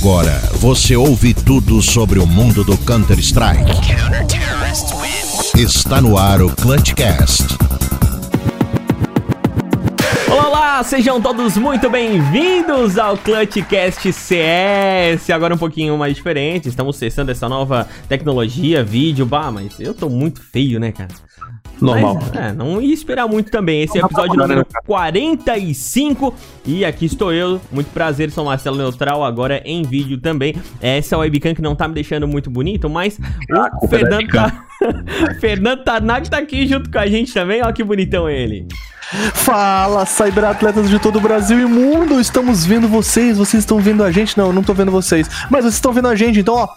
Agora você ouve tudo sobre o mundo do Counter-Strike. Está no ar o Clutchcast. Olá, sejam todos muito bem-vindos ao Clutchcast CS. Agora um pouquinho mais diferente, estamos testando essa nova tecnologia, vídeo. Bah, mas eu tô muito feio, né, cara? Normal. Mas, é, não ia esperar muito também. Esse é o episódio número 45. E aqui estou eu. Muito prazer, sou Marcelo Neutral, agora em vídeo também. Essa é webcam que não tá me deixando muito bonito, mas Ah, o Fernando tá... Fernando Tarnag tá aqui junto com a gente também. Olha que bonitão ele. Fala, cyberatletas de todo o Brasil e mundo! Estamos vendo vocês, vocês estão vendo a gente? Não, eu não tô vendo vocês, mas vocês estão vendo a gente, então ó.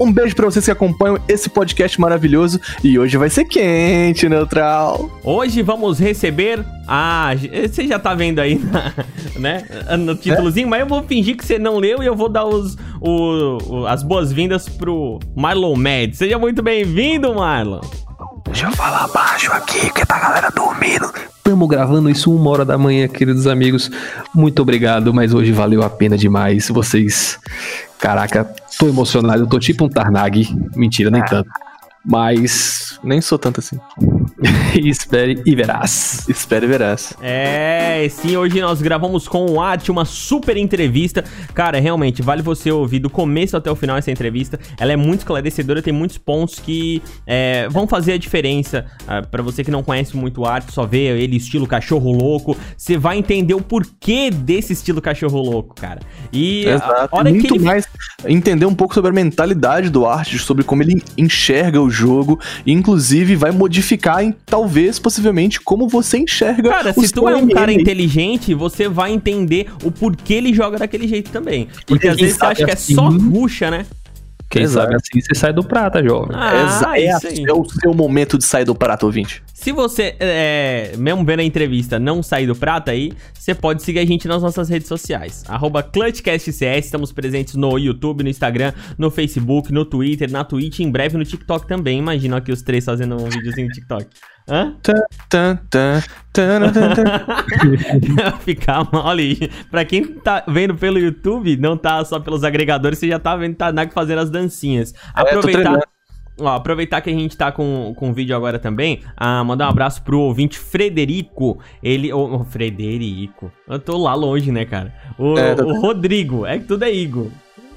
Um beijo pra vocês que acompanham esse podcast maravilhoso e hoje vai ser quente, neutral. Hoje vamos receber a. Você já tá vendo aí, né? No títulozinho, mas eu vou fingir que você não leu e eu vou dar os, o, o- as boas-vindas pro Marlon Med. Seja muito bem-vindo, Marlon. Deixa eu falar baixo aqui, que tá a galera dormindo. Estamos gravando isso uma hora da manhã, queridos amigos. Muito obrigado, mas hoje valeu a pena demais. Vocês. Caraca, tô emocionado. Eu tô tipo um Tarnag. Mentira, nem tanto. Mas. Nem sou tanto assim. Espere e verás. Espere e verás. É, sim, hoje nós gravamos com o Art uma super entrevista. Cara, realmente, vale você ouvir do começo até o final essa entrevista. Ela é muito esclarecedora, tem muitos pontos que é, vão fazer a diferença. Ah, Pra você que não conhece muito o Art, só vê ele estilo cachorro louco, você vai entender o porquê desse estilo cachorro louco, cara. E a hora Muito que ele mais entender um pouco sobre a mentalidade do Art, sobre como ele enxerga o jogo, e inclusive vai modificar em talvez, possivelmente, como você enxerga Cara, se tu é um cara inteligente, você vai entender o porquê ele joga daquele jeito também. Porque às quem vezes você acha que é assim- só ruxa, né? Quem Exato. sabe assim você sai do prata, jovem. Ah, Exa- é, isso aí. é o seu momento de sair do prato, ouvinte. Se você, é, mesmo vendo a entrevista, não sair do prata aí, você pode seguir a gente nas nossas redes sociais. Arroba ClutchCastCS, estamos presentes no YouTube, no Instagram, no Facebook, no Twitter, na Twitch, em breve no TikTok também. Imagina aqui os três fazendo um videozinho no TikTok. Hã? Tan, tan, tan. Ficar ali. Pra quem tá vendo pelo YouTube, não tá só pelos agregadores, você já tá vendo Tanak fazendo as dancinhas. É, tô Aproveitar. Ó, aproveitar que a gente tá com, com vídeo agora também, ah, mandar um abraço pro ouvinte Frederico. Ele. O, o Frederico. Eu tô lá longe, né, cara? O, É, tá- o Rodrigo. É que tudo é Igor.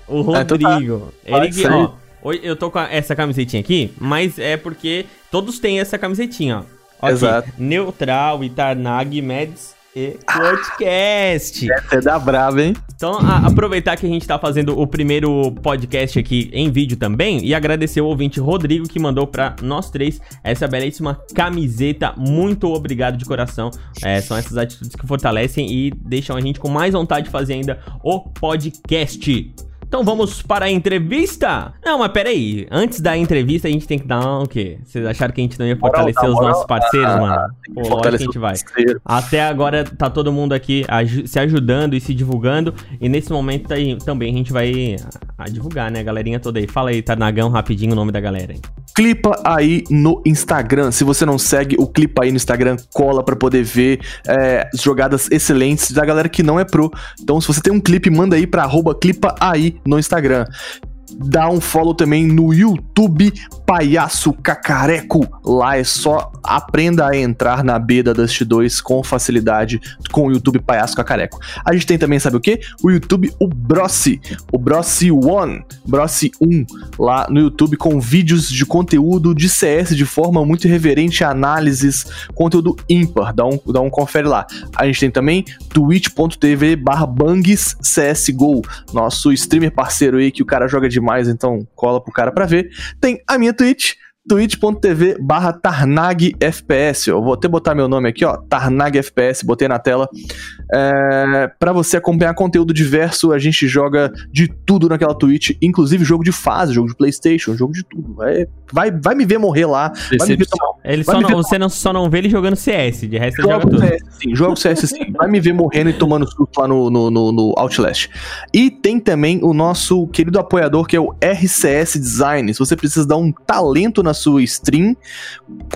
O Ah, então tá. Rodrigo. Fala Ele que, ó. Eu tô com essa camisetinha aqui, mas é porque todos têm essa camisetinha, ó. Ó aqui, Exato. Neutral, Itarnag, Meds e Clutchcast. Essa é da brava, hein? Então, a- aproveitar que a gente tá fazendo o primeiro podcast aqui em vídeo também e agradecer o ouvinte Rodrigo que mandou pra nós três essa belíssima camiseta. Muito obrigado de coração. É, são essas atitudes que fortalecem e deixam a gente com mais vontade de fazer ainda o podcast. Então vamos para a entrevista? Não, mas peraí. Antes da entrevista a gente tem que dar um, o quê? Vocês acharam que a gente não ia fortalecer Moral, os moral. nossos parceiros, Ah, mano? Pô, lógico que a gente vai. Até agora tá todo mundo aqui se ajudando e se divulgando. E nesse momento aí, também a gente vai a, divulgar, né? A galerinha toda aí. Fala aí, Tarnagão, rapidinho o nome da galera aí. Clipa aí no Instagram. Se você não segue, o clipa aí no Instagram, cola pra poder ver é, jogadas excelentes da galera que não é pro. Então, se você tem um clipe, manda aí pra arroba clipa aí no Instagram. Dá um follow também no YouTube Palhaço Cacareco. Lá é só aprenda a entrar na B da Dust 2 com facilidade com o YouTube Palhaço Cacareco. A gente tem também, sabe o que? O YouTube, o Brossi. O Brossi One, Brossi 1, lá no YouTube com vídeos de conteúdo de CS de forma muito irreverente, análises, conteúdo ímpar. Dá um, dá um confere lá. A gente tem também twitch.tv barra bangs CSGO, nosso streamer parceiro aí que o cara joga demais, então cola pro cara pra ver. Tem a minha Twitch, twitch.tv barra Tarnag FPS. Eu vou até botar meu nome aqui, ó, Tarnag FPS, botei na tela. É, para você acompanhar conteúdo diverso, a gente joga de tudo naquela Twitch, inclusive jogo de fase, jogo de Playstation, jogo de tudo. Vai, vai, vai me ver morrer lá, vai me ver tomar Ele só não, você não, só não vê ele jogando CS, de resto ele joga Jogo tudo. CS sim, jogo CS sim. Vai me ver morrendo e tomando susto lá no, no, no, no Outlast. E tem também o nosso querido apoiador que é o RCS Design. Se você precisa dar um talento na sua stream,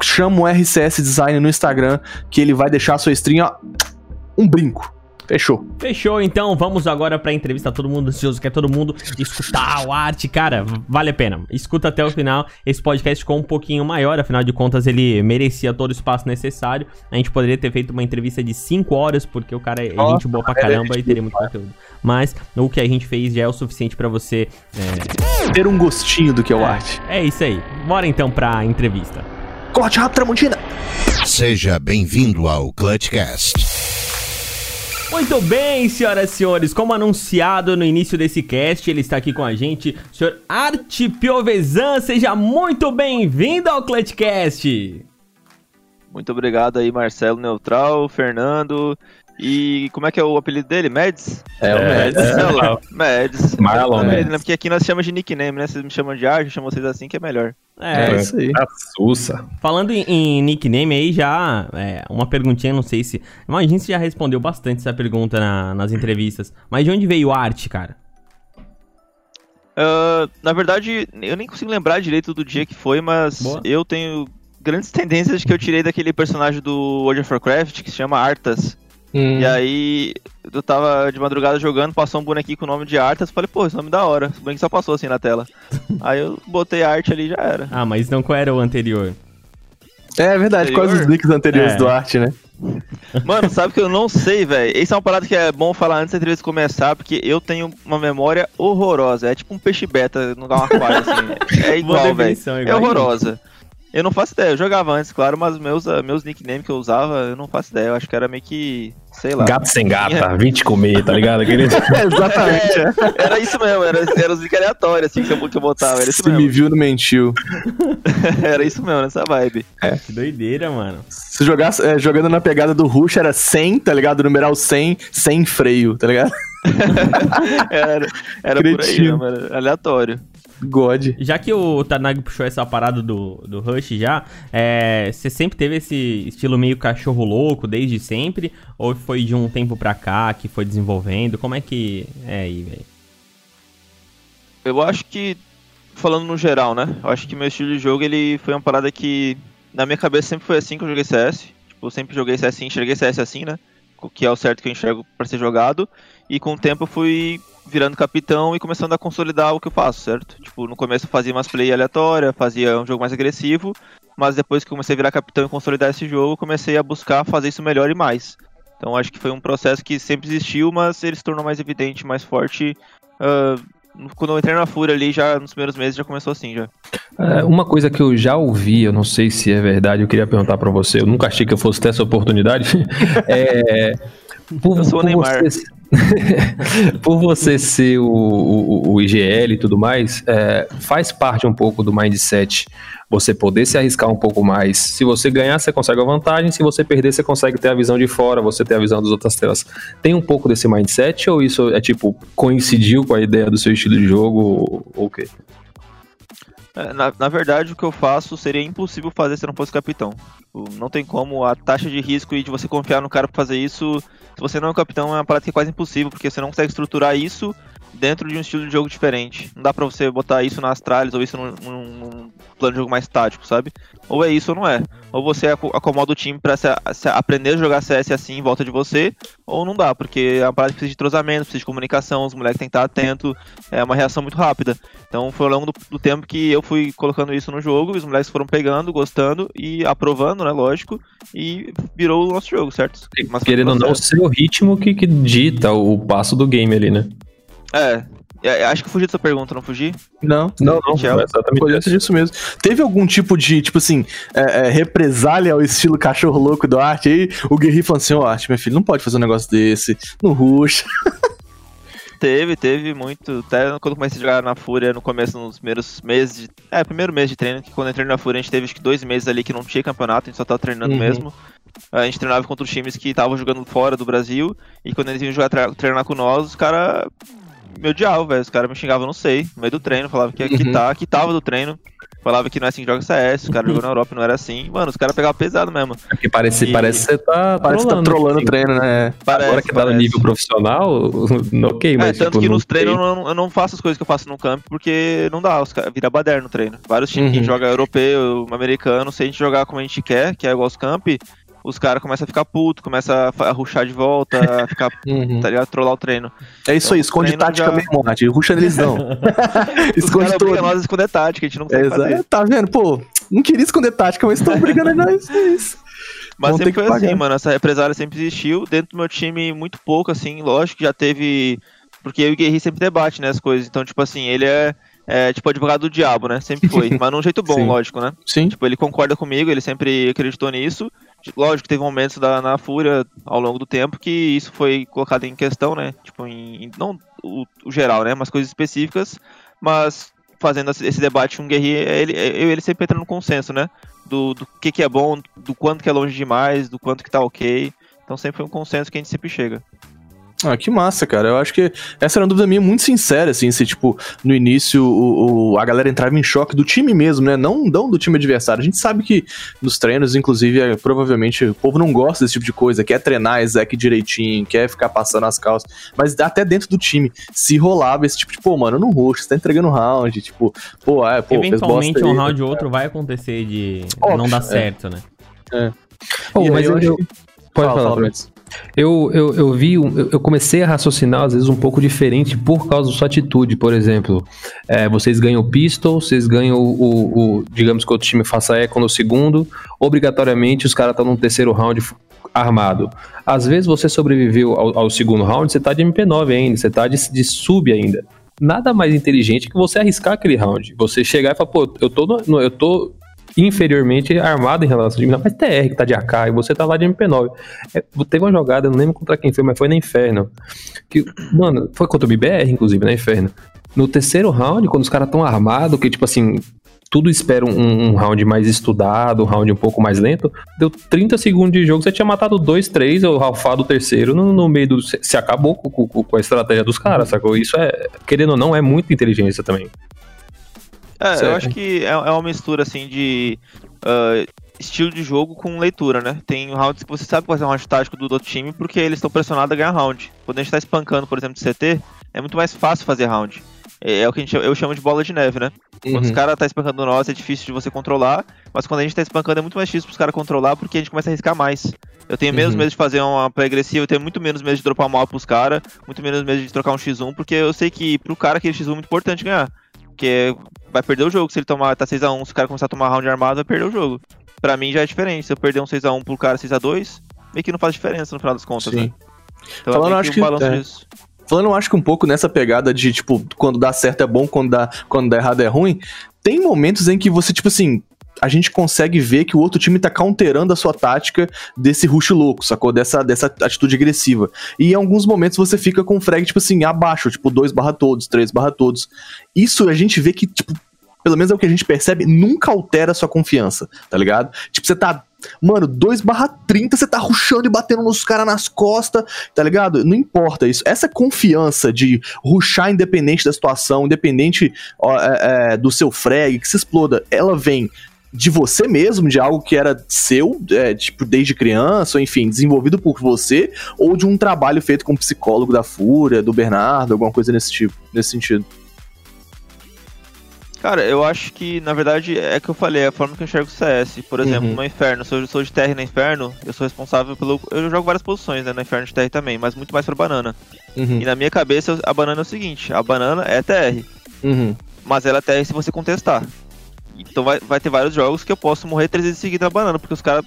chama o RCS Design no Instagram que ele vai deixar a sua stream, ó, um brinco. Fechou. Fechou, então vamos agora pra entrevista. Todo mundo ansioso, quer todo mundo escutar o arte. Cara, vale a pena. Escuta até o final. Esse podcast ficou um pouquinho maior, afinal de contas, ele merecia todo o espaço necessário. A gente poderia ter feito uma entrevista de 5 horas, porque o cara é gente boa pra caramba e teria muito conteúdo. Mas o que a gente fez já é o suficiente pra você. É, Ter um gostinho do que é o arte. é isso aí. Bora então pra entrevista. Corte rápido, Tramontina! Seja bem-vindo ao Clutchcast. Muito bem, senhoras e senhores, como anunciado no início desse cast, ele está aqui com a gente, o senhor Arte Piovesan, seja muito bem-vindo ao Clutchcast! Muito obrigado aí, Marcelo Neutral, Fernando. E como é que é o apelido dele? Mads? É, o Mads. Sei lá. Mads. Marlon É, Mads. né? Porque aqui nós chamamos de nickname, né? Vocês me chamam de arte, eu chamo vocês assim que é melhor. É, É isso aí. A Sussa. falando em, em nickname aí, já, é, uma perguntinha, não sei se... Imagina se já respondeu bastante essa pergunta na- nas entrevistas, mas de onde veio arte, cara? Ah, na verdade, eu nem consigo lembrar direito do dia que foi, mas Boa. eu tenho grandes tendências que eu tirei daquele personagem do World of Warcraft que se chama Arthas. Hum. E aí, eu tava de madrugada jogando, passou um bonequinho com o nome de Arthas, falei, pô, esse nome é da hora. O bonequinho só passou assim na tela. aí eu botei a arte ali e já era. Ah, mas não qual era o anterior? É verdade, quais os nicks anteriores É. do arte, né? Mano, sabe que eu não sei, velho. Isso é uma parada que é bom falar antes da entrevista começar, porque eu tenho uma memória horrorosa. É tipo um peixe beta no aquário, assim. É igual, velho. É horrorosa. Eu não faço ideia. Eu jogava antes, claro, mas meus, ah, meus nicknames que eu usava, eu não faço ideia. Eu acho que era meio que. Sei lá. Gato sem gata, vim te comer, tá ligado? Aquele... Exatamente. é. Era isso mesmo, era, era os nick aleatórios, assim, que eu, que eu botava. Era isso Se me mesmo. viu, não mentiu. Era isso mesmo, nessa vibe. Que doideira, mano. Se jogasse, é, jogando na pegada do Rush era 100, tá ligado? Numeral 100, sem freio, tá ligado? Era, era por aí mesmo, era aleatório. God. Já que o Tanag puxou essa parada do, do Rush já, é, você sempre teve esse estilo meio cachorro louco desde sempre? Ou foi de um tempo pra cá que foi desenvolvendo? Como é que é aí, velho? Eu acho que, falando no geral, né? Eu acho que meu estilo de jogo, ele foi uma parada que, na minha cabeça, sempre foi assim que eu joguei CS. Tipo, eu sempre joguei CS assim, enxerguei CS assim, né? O que é o certo que eu enxergo pra ser jogado. E com o tempo eu fui virando capitão e começando a consolidar o que eu faço, certo? Tipo, no começo eu fazia umas play aleatória, fazia um jogo mais agressivo. Mas depois que comecei a virar capitão e consolidar esse jogo, comecei a buscar fazer isso melhor e mais. Então acho que foi um processo que sempre existiu, mas ele se tornou mais evidente, mais forte ah, quando eu entrei na Fúria ali, já nos primeiros meses já começou assim já. É, uma coisa que eu já ouvi, eu não sei se é verdade, eu queria perguntar pra você, eu nunca achei que eu fosse ter essa oportunidade. é, por, Eu sou o Neymar. Você, por você ser o, o, o IGL e tudo mais, é, faz parte um pouco do mindset você poder se arriscar um pouco mais. Se você ganhar, você consegue a vantagem, se você perder, você consegue ter a visão de fora, você ter a visão das outras telas. Tem um pouco desse mindset ou isso é tipo, coincidiu com a ideia do seu estilo de jogo ou o quê? É, Na, na verdade, o que eu faço seria impossível fazer se eu não fosse capitão. Não tem como, a taxa de risco e de você confiar no cara pra fazer isso, se você não é um capitão, é uma parada que é quase impossível, porque você não consegue estruturar isso dentro de um estilo de jogo diferente. Não dá pra você botar isso na Astralis ou isso num, num- plano de jogo mais tático, sabe? Ou é isso ou não é. Ou você aco- acomoda o time pra se, se aprender a jogar CS assim em volta de você, ou não dá, porque é uma parada que precisa de entrosamento, precisa de comunicação, os moleques têm que estar atentos, é uma reação muito rápida. Então foi ao longo do, do tempo que eu fui colocando isso no jogo, e os moleques foram pegando, gostando e aprovando, né, lógico, e virou o nosso jogo, certo? Mas Querendo ou não, o ritmo que, que dita o passo do game ali, né? É, é, acho que fugi da sua pergunta, não fugi? Não, Não, não, Tchau. é exatamente Foi isso. dentro disso mesmo. Teve algum tipo de, tipo assim, é, é, represália ao estilo cachorro louco do Arte? Aí o Guerri falou assim: Ó, Arte, meu filho, não pode fazer um negócio desse. No rush. Teve, teve muito. Até quando eu comecei a jogar na Fúria, no começo, nos primeiros meses de. É, primeiro mês de treino, que quando eu entrei na Fúria, a gente teve acho que dois meses ali que não tinha campeonato, a gente só tava treinando Uhum. mesmo. A gente treinava contra os times que estavam jogando fora do Brasil, e quando eles vinham jogar tre- treinar com nós, os caras me odiavam, velho. Os caras me xingavam, não sei, no meio do treino, falavam que, que, Uhum. tá, que tava do treino. Falava que não é assim que joga CS, os caras jogam na Europa e não era assim. Mano, os caras pegavam pesado mesmo. Porque parece, E- parece que você tá Parece que tá trolando o assim. treino, né? Parece, Agora que tá no parece. nível profissional, ok, mas é, tanto tipo, que no nos treinos eu não, eu não faço as coisas que eu faço no campo porque não dá, os caras vira baderno no treino. Vários times Uhum. que joga europeu, americano, se a gente jogar como a gente quer, que é igual os camp, os caras começam a ficar puto, começam a, ruxar de volta, a ficar, Uhum. tá ligado? Trollar o treino. É isso Então, aí, esconde tática já- mesmo, Mate. Ruxa neles não. Esconde brigam nós esconder tática, a gente não consegue Exato. fazer. Tá vendo? Pô, não queria esconder tática, mas estão brigando nós. É isso. Mas Vão sempre que foi assim, pagar. mano. Essa represália sempre existiu. Dentro do meu time, muito pouco, assim. Lógico que já teve. Porque eu e o Guerri sempre debate, né? As coisas. Então, tipo assim, ele é, é tipo advogado do diabo, né? Sempre foi. mas num jeito bom, Sim. lógico, né? Sim. Tipo, ele concorda comigo, ele sempre acreditou nisso. Lógico teve momentos da, na Fúria ao longo do tempo que isso foi colocado em questão, né? Tipo, em, em- não o, o geral, né? Mas coisas específicas. Mas fazendo esse debate com o Guerri, ele, e ele sempre entra no consenso, né? Do, do que, que é bom, do quanto que é longe demais, do quanto que tá ok. Então sempre foi um consenso que a gente sempre chega. Ah, que massa, cara. Eu acho que essa era uma dúvida minha muito sincera, assim, se, tipo, no início o, o- a galera entrava em choque do time mesmo, né? Não, não do time adversário. A gente sabe que nos treinos, inclusive, é, provavelmente o povo não gosta desse tipo de coisa, quer treinar Ezek direitinho, quer ficar passando as calças. Mas até dentro do time, se rolava esse tipo de, pô, mano, não roxo, você tá entregando round, tipo, pô, é, pô, fez Eventualmente um aí. round ou outro vai acontecer de Óbvio, não dar é. certo, né? Oh, E aí mas eu eu, acho Pode Fala, falar, fala. Eu, eu, eu vi, eu comecei a raciocinar às vezes um pouco diferente por causa da sua atitude, por exemplo. É, vocês ganham o pistol, vocês ganham o, o- o- digamos que o time faça eco no segundo, obrigatoriamente os caras estão no terceiro round armado. Às vezes você sobreviveu ao, ao segundo round, você tá de MP9 ainda, você tá de, de sub ainda. Nada mais inteligente que você arriscar aquele round. Você chegar e falar, pô, eu tô, no- eu tô inferiormente armado em relação ao time, mas TR que tá de AK e você tá lá de MP9. É, teve uma jogada, eu não lembro contra quem foi, mas foi na Inferno. Que, mano, foi contra o BBR, inclusive, na Inferno. No terceiro round, quando os caras tão armados, que tipo assim, tudo espera um, um round mais estudado, um round um pouco mais lento, deu 30 segundos de jogo, você tinha matado dois, três, ou ralfado o terceiro, no, no meio do. Se acabou com, com- com a estratégia dos caras, sacou? Isso é, querendo ou não, é muita inteligência também. É, eu acho que é, é uma mistura assim de ah, estilo de jogo com leitura, né? Tem rounds que você sabe qual é o round tático do outro time porque eles estão pressionados a ganhar round. Quando a gente tá espancando, por exemplo, de CT, é muito mais fácil fazer round. É, é o que a gente, eu chamo de bola de neve, né? Quando os Uhum. caras tá espancando nós, é difícil de você controlar, mas quando a gente tá espancando é muito mais difícil pros caras controlar porque a gente começa a arriscar mais. Eu tenho menos Uhum. medo de fazer uma play agressiva, eu tenho muito menos medo de dropar mal pros caras, muito menos medo de trocar um X1, porque eu sei que pro cara aquele X1 é muito importante ganhar. Porque vai perder o jogo se ele tomar, tá 6x1, se o cara começar a tomar round armado, vai perder o jogo. Pra mim já é diferente, se eu perder um 6x1 pro cara 6x2, meio que não faz diferença no final das contas, Sim. né? Então Falando, é acho que que- um balanço é. disso. Falando, eu acho que um pouco nessa pegada de, tipo, quando dá certo é bom, quando dá, quando dá errado é ruim, tem momentos em que você, tipo assim, a gente consegue ver que o outro time tá counterando a sua tática desse rush louco, sacou? Dessa, dessa atitude agressiva. E em alguns momentos você fica com o frag, tipo assim, abaixo, tipo 2 barra todos, 3 barra todos. Isso a gente vê que, tipo, pelo menos é o que a gente percebe, nunca altera a sua confiança, tá ligado? Tipo, você tá. Mano, 2 barra 30, você tá rushando e batendo nos caras nas costas, tá ligado? Não importa isso. Essa confiança de rushar independente da situação, independente ó, é, é, do seu frag, que se exploda, ela vem de você mesmo, de algo que era seu, é, tipo, desde criança, ou enfim, desenvolvido por você, ou de um trabalho feito com um psicólogo da Fúria, do Bernardo, alguma coisa nesse tipo, nesse sentido. Cara, eu acho que, na verdade, é que eu falei, é a forma que eu enxergo o CS. Por exemplo, Uhum. no Inferno, se eu sou de TR no Inferno, eu sou responsável pelo. Eu jogo várias posições, né? No Inferno de TR também, mas muito mais pra banana. Uhum, E na minha cabeça, a banana é o seguinte: a banana é TR, uhum. mas ela é TR se você contestar. Então vai, vai ter vários jogos que eu posso morrer três vezes seguidas na banana, porque os caras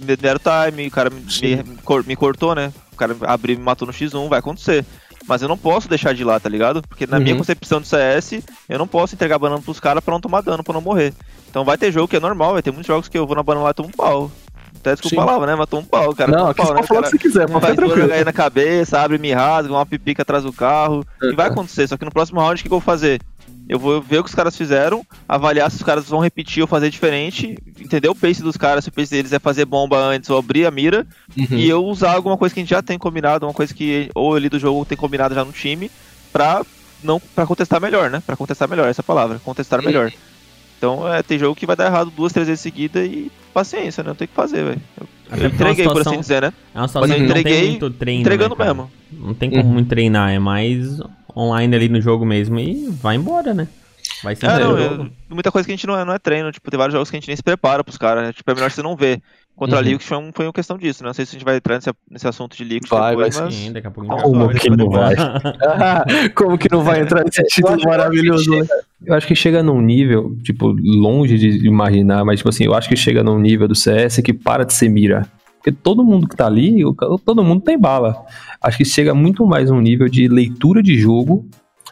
me deram time, o cara me, me, me cortou, né? O cara abriu e me matou no X1, vai acontecer. Mas eu não posso deixar de ir lá, tá ligado? Porque na minha Uhum. concepção do CS, eu não posso entregar banana pros caras pra não tomar dano, pra não morrer. Então vai ter jogo que é normal, vai ter muitos jogos que eu vou na banana lá e tomo um pau. Até desculpa Sim. a palavra, né? Mas um pau, cara. Não, aqui pau, você né? pode falar o que você quiser, pode Faz tranquilo. HE na cabeça, abre, me rasga, uma pipica atrás do carro. E vai acontecer, só que no próximo round o que, que eu vou fazer? Eu vou ver o que os caras fizeram, avaliar se os caras vão repetir ou fazer diferente, entender o pace dos caras, se o pace deles é fazer bomba antes ou abrir a mira, Uhum. e eu usar alguma coisa que a gente já tem combinado, uma coisa que ou ali do jogo tem combinado já no time, pra não para contestar melhor, né? Pra contestar melhor, essa é palavra, contestar melhor. Então, é, tem jogo que vai dar errado duas, três vezes seguida e paciência, né? Não tem o que fazer, velho. Eu, eu é entreguei, por situação- assim dizer, né? É uma situação Mas que eu não tem entreguei muito treino. entregando né, mesmo. Não tem como Uhum. treinar, é mais online ali no jogo mesmo e vai embora, né? Vai ser É, não, jogo. é- muita coisa que a gente não é, não é treino, tipo, tem vários jogos que a gente nem se prepara pros caras, né? Tipo, é melhor você não ver. Contra Uhum. a Liquid foi, um, foi uma questão disso, né? Não sei se a gente vai entrar nesse, nesse assunto de Liquid Vai, depois, vai mas... Sim, daqui a pouco. Como que não vai? Como que não vai entrar nesse título acho- maravilhoso? né? Eu acho que chega num nível, tipo, longe de imaginar, mas, tipo assim, eu acho que chega num nível do CS que para de ser mira. Porque todo mundo que tá ali, todo mundo tem bala. Acho que chega muito mais num nível de leitura de jogo,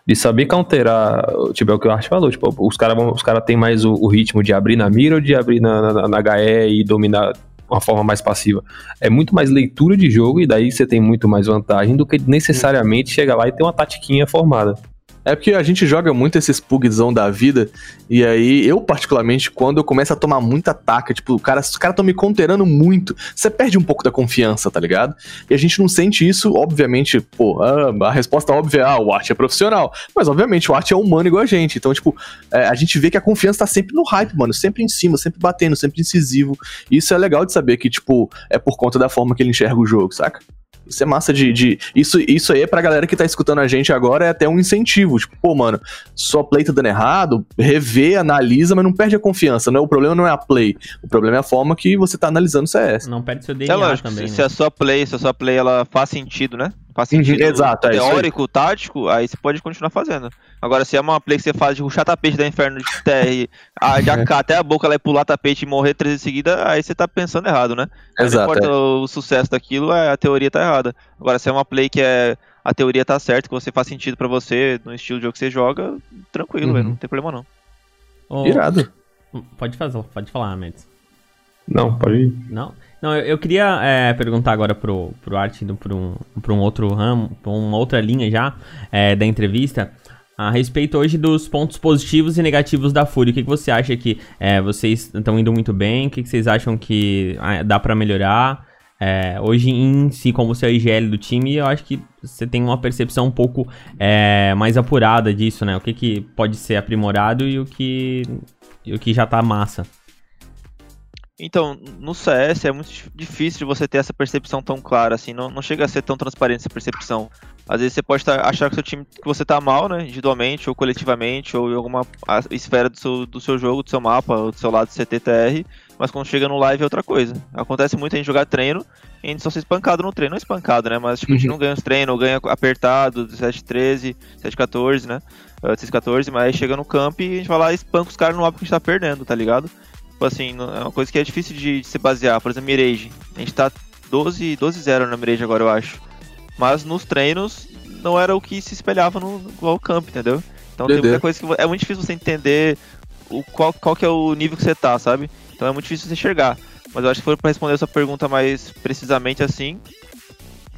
de saber counterar, tipo, é o que o Art falou, tipo, os caras os cara têm mais o, o ritmo de abrir na mira ou de abrir na, na, na HE e dominar uma forma mais passiva. É muito mais leitura de jogo e daí você tem muito mais vantagem do que necessariamente chegar lá e ter uma tatiquinha formada. É porque a gente joga muito esses pugzão da vida, e aí eu, particularmente, quando eu começo a tomar muita ataque, tipo, o cara, os caras estão me conterando muito, você perde um pouco da confiança, tá ligado? E a gente não sente isso, obviamente, pô, a, a resposta óbvia é, ah, o Art é profissional. Mas, obviamente, o Art é humano igual a gente. Então, tipo, é, a gente vê que a confiança tá sempre no hype, mano, sempre em cima, sempre batendo, sempre incisivo. E isso é legal de saber que, tipo, é por conta da forma que ele enxerga o jogo, saca? Isso é massa de. de- isso, isso aí é pra galera que tá escutando a gente agora, é até um incentivo. Tipo, pô, mano, sua play tá dando errado, revê, analisa, mas não perde a confiança. Não é, o problema não é a play. O problema é a forma que você tá analisando o CS. Não perde seu É DNA lógico, também, se, né? se a sua play, se a sua play ela faz sentido, né? Faz Uhum, sentido exato, é teórico, tático, aí você pode continuar fazendo. Agora, se é uma play que você faz de ruxar tapete da Inferno de TR, a, de AK até a boca ela é pular tapete e morrer três vezes seguida, aí você tá pensando errado, né? Exato, Não importa o sucesso daquilo, é, a teoria tá errada. Agora, se é uma play que é a teoria tá certa, que você faz sentido pra você, no estilo de jogo que você joga, tranquilo, Uhum. velho, não tem problema não. Ô, Irado. Pode fazer, pode falar, Mendes. Não, pode ir. Não? Não, eu, eu queria é, perguntar agora pro, pro Art, indo pra um, pra um outro ramo, pra uma outra linha já é, da entrevista, a respeito hoje dos pontos positivos e negativos da Fúria. O que, que você acha que é, vocês estão indo muito bem? O que, que vocês acham que ah, dá pra melhorar? É, hoje em si, como você é o IGL do time, eu acho que você tem uma percepção um pouco é, mais apurada disso, né? O que, que pode ser aprimorado e o que, e o que já tá massa. Então, no CS é muito dif- difícil você ter essa percepção tão clara, assim, não, não chega a ser tão transparente essa percepção. Às vezes você pode tá- achar que seu time que você tá mal, né, individualmente ou coletivamente, ou em alguma esfera do seu, do seu jogo, do seu mapa, ou do seu lado CTTR, mas quando chega no live é outra coisa. Acontece muito a gente jogar treino e a gente só ser espancado no treino, não espancado, né, mas tipo, a gente Uhum. não ganha os treinos, ganha apertado, 7-13, 7-14, né, uh, 6-14, mas aí chega no camp e a gente vai lá e espanca os caras no mapa que a gente tá perdendo, tá ligado? Tipo assim, é uma coisa que é difícil de, de se basear. Por exemplo, Mirage. A gente tá 12 12-0 na Mirage agora, eu acho. Mas nos treinos não era o que se espelhava no, no camp, entendeu? Então tem Doideira. muita coisa que é muito difícil você entender o, qual, qual que é o nível que você tá, sabe? Então é muito difícil você enxergar. Mas eu acho que for pra responder essa pergunta mais precisamente assim,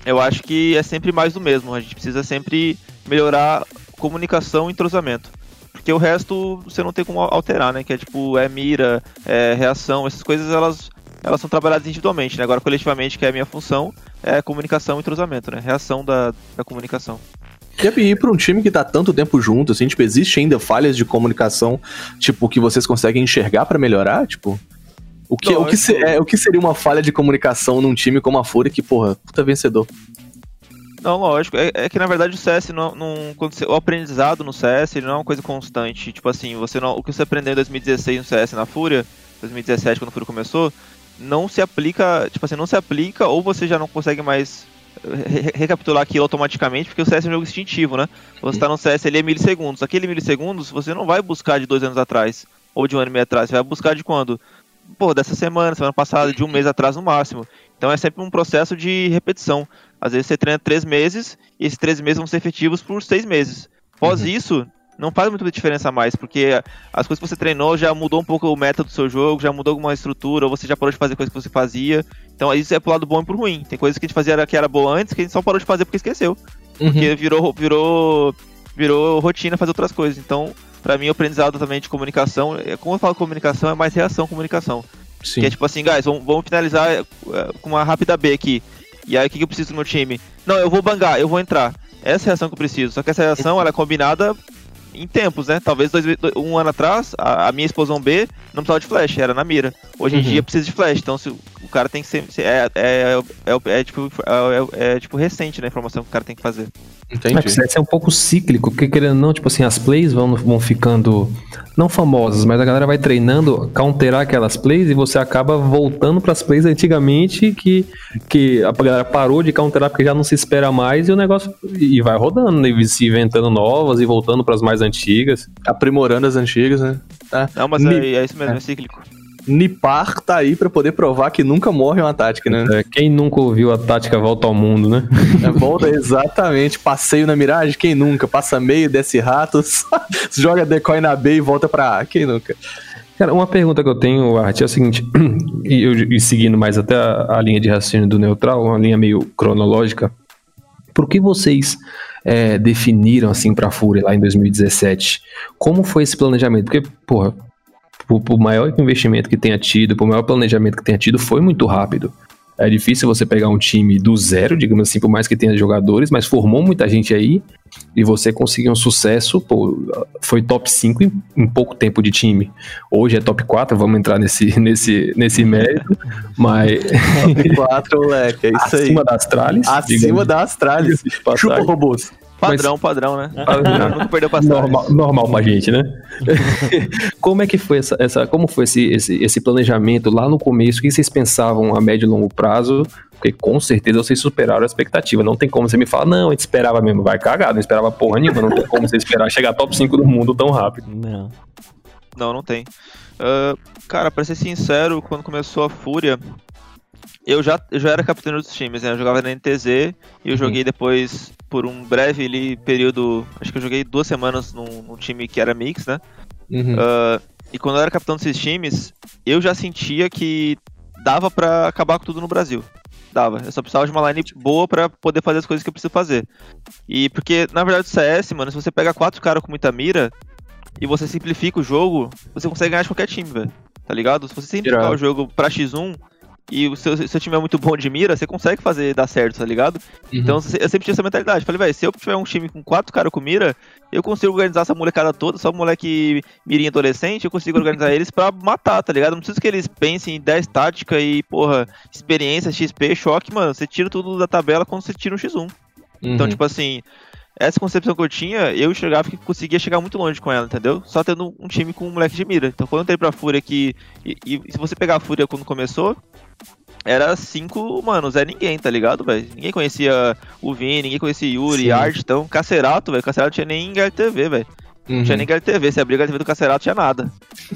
eu acho que é sempre mais do mesmo. A gente precisa sempre melhorar comunicação e entrosamento. Porque o resto você não tem como alterar, né? Que é tipo, é mira, é reação, essas coisas elas, elas são trabalhadas individualmente, né? Agora coletivamente, que é a minha função, é comunicação e entrosamento, né? Reação da, da comunicação. E ir pra um time que tá tanto tempo junto, assim, tipo, existe ainda falhas de comunicação, tipo, que vocês conseguem enxergar pra melhorar? Tipo, o que, o, que é, o que seria uma falha de comunicação num time como a Fúria que, porra, puta vencedor? Não, lógico. É, é que na verdade o CS não, não o aprendizado no CS ele não é uma coisa constante. Tipo assim, você não, o que você aprendeu em 2016 no CS na Fúria, 2017 quando a Fúria começou, não se aplica, tipo assim, não se aplica ou você já não consegue mais re- re- recapitular aquilo automaticamente, porque o CS é um jogo instintivo, né? Você tá no CS ali é milissegundos. Aquele milissegundos você não vai buscar de dois anos atrás ou de um ano e meio atrás, você vai buscar de quando? Pô, dessa semana, semana passada, de um mês atrás no máximo. Então é sempre um processo de repetição. Às vezes você treina três meses e esses três meses vão ser efetivos por seis meses. Após isso, não faz muita diferença mais, porque as coisas que você treinou já mudou um pouco o método do seu jogo, já mudou alguma estrutura, ou você já parou de fazer coisas que você fazia. Então isso é pro lado bom e pro ruim. Tem coisas que a gente fazia que era boa antes que a gente só parou de fazer porque esqueceu. Porque virou, virou, virou rotina fazer outras coisas. Então, pra mim, o aprendizado também de comunicação, é- como eu falo comunicação, é mais reação comunicação. Sim. Que é tipo assim, guys, vamos, vamos finalizar eh, com uma rápida B aqui. E aí, o que, que eu preciso do meu time? Não, eu vou bangar, eu vou entrar. Essa é a reação que eu preciso. Só que essa reação, ela é combinada em tempos, né? Talvez dois, um ano atrás, a, a minha explosão B não precisava de flash, era na mira. Hoje em Uhum. dia precisa de flash. Então, se cara tem que ser. É, é, é, é tipo, é, é, tipo recente, né? A informação que o cara tem que fazer. Entendi. É, é um pouco cíclico, porque querendo ou não, tipo assim, as plays vão, vão ficando não famosas, mas a galera vai treinando, counterar aquelas plays e você acaba voltando para as plays antigamente que, que a galera parou de counterar porque já não se espera mais e o negócio e vai rodando, e se inventando novas e voltando para as mais antigas. Aprimorando as antigas, né? Tá. Não, mas é, é isso mesmo, é, é cíclico. Nipar tá aí para poder provar que nunca morre uma tática, né? É, quem nunca ouviu a tática volta ao mundo, né? É, volta exatamente. Passeio na miragem, quem nunca? Passa meio, desce ratos, joga decoy na B e volta pra A, quem nunca? Cara, uma pergunta que eu tenho, Art, é o seguinte, e, eu, e seguindo mais até a, a, linha de raciocínio do neutral, uma linha meio cronológica, por que vocês é, definiram assim pra Fúria lá em 2017? Como foi esse planejamento? Porque, porra, por, por maior investimento que tenha tido, por maior planejamento que tenha tido, foi muito rápido. É difícil você pegar um time do zero, digamos assim, por mais que tenha jogadores, mas formou muita gente aí e você conseguiu um sucesso, pô, foi top 5 em, em, pouco tempo de time. Hoje é top 4, vamos entrar nesse, nesse, nesse mérito, mas... top 4, moleque, é isso Acima aí. Acima das tralhas. Acima das tralhas. Chupa robôs. Padrão, Mas, padrão, né? Padrão. Nunca perdeu passagem. Normal, normal pra gente, né? como é que foi essa, essa como foi esse, esse, esse, planejamento lá no começo? O que vocês pensavam a médio e longo prazo? Porque com certeza vocês superaram a expectativa. Não tem como você me falar, não, a gente esperava mesmo. Vai cagar, não esperava porra nenhuma. Não tem como você esperar chegar top 5 do mundo tão rápido. Não. Não, não tem. Uh, cara, pra ser sincero, quando começou a Fúria, eu já, eu já era capitão dos times, né? Eu jogava na NTZ e eu uhum. joguei depois por um breve ali, período. Acho que eu joguei duas semanas num, num time que era mix, né? Uhum. Uh, e quando eu era capitão desses times, eu já sentia que dava para acabar com tudo no Brasil. Dava. Eu só precisava de uma line boa para poder fazer as coisas que eu preciso fazer. E porque, na verdade, o CS, mano, se você pega quatro caras com muita mira e você simplifica o jogo, você consegue ganhar de qualquer time, velho. Tá ligado? Se você simplificar o jogo pra X1, e o seu, seu time é muito bom de mira, você consegue fazer dar certo, tá ligado? Uhum. Então eu sempre tinha essa mentalidade. Falei, velho, se eu tiver um time com quatro caras com mira, eu consigo organizar essa molecada toda, só moleque mirinha adolescente, eu consigo organizar eles pra matar, tá ligado? Não preciso que eles pensem em 10 tática e, porra, experiência, XP, choque, mano. Você tira tudo da tabela quando você tira um X1. Então, uhum. Então, tipo assim, essa concepção que eu tinha, eu enxergava que conseguia chegar muito longe com ela, entendeu? Só tendo um time com um moleque de mira. Então quando eu entrei pra Fúria aqui, e, e se você pegar a Fúria quando começou, era cinco, mano, Zé ninguém, tá ligado, velho? Ninguém conhecia o Vini, ninguém conhecia Yuri, Sim. Art, então, Cacerato, velho. Cacerato tinha nem TV, velho. Uhum. Não tinha nem TV, se abrir a TV do Cacerato tinha nada.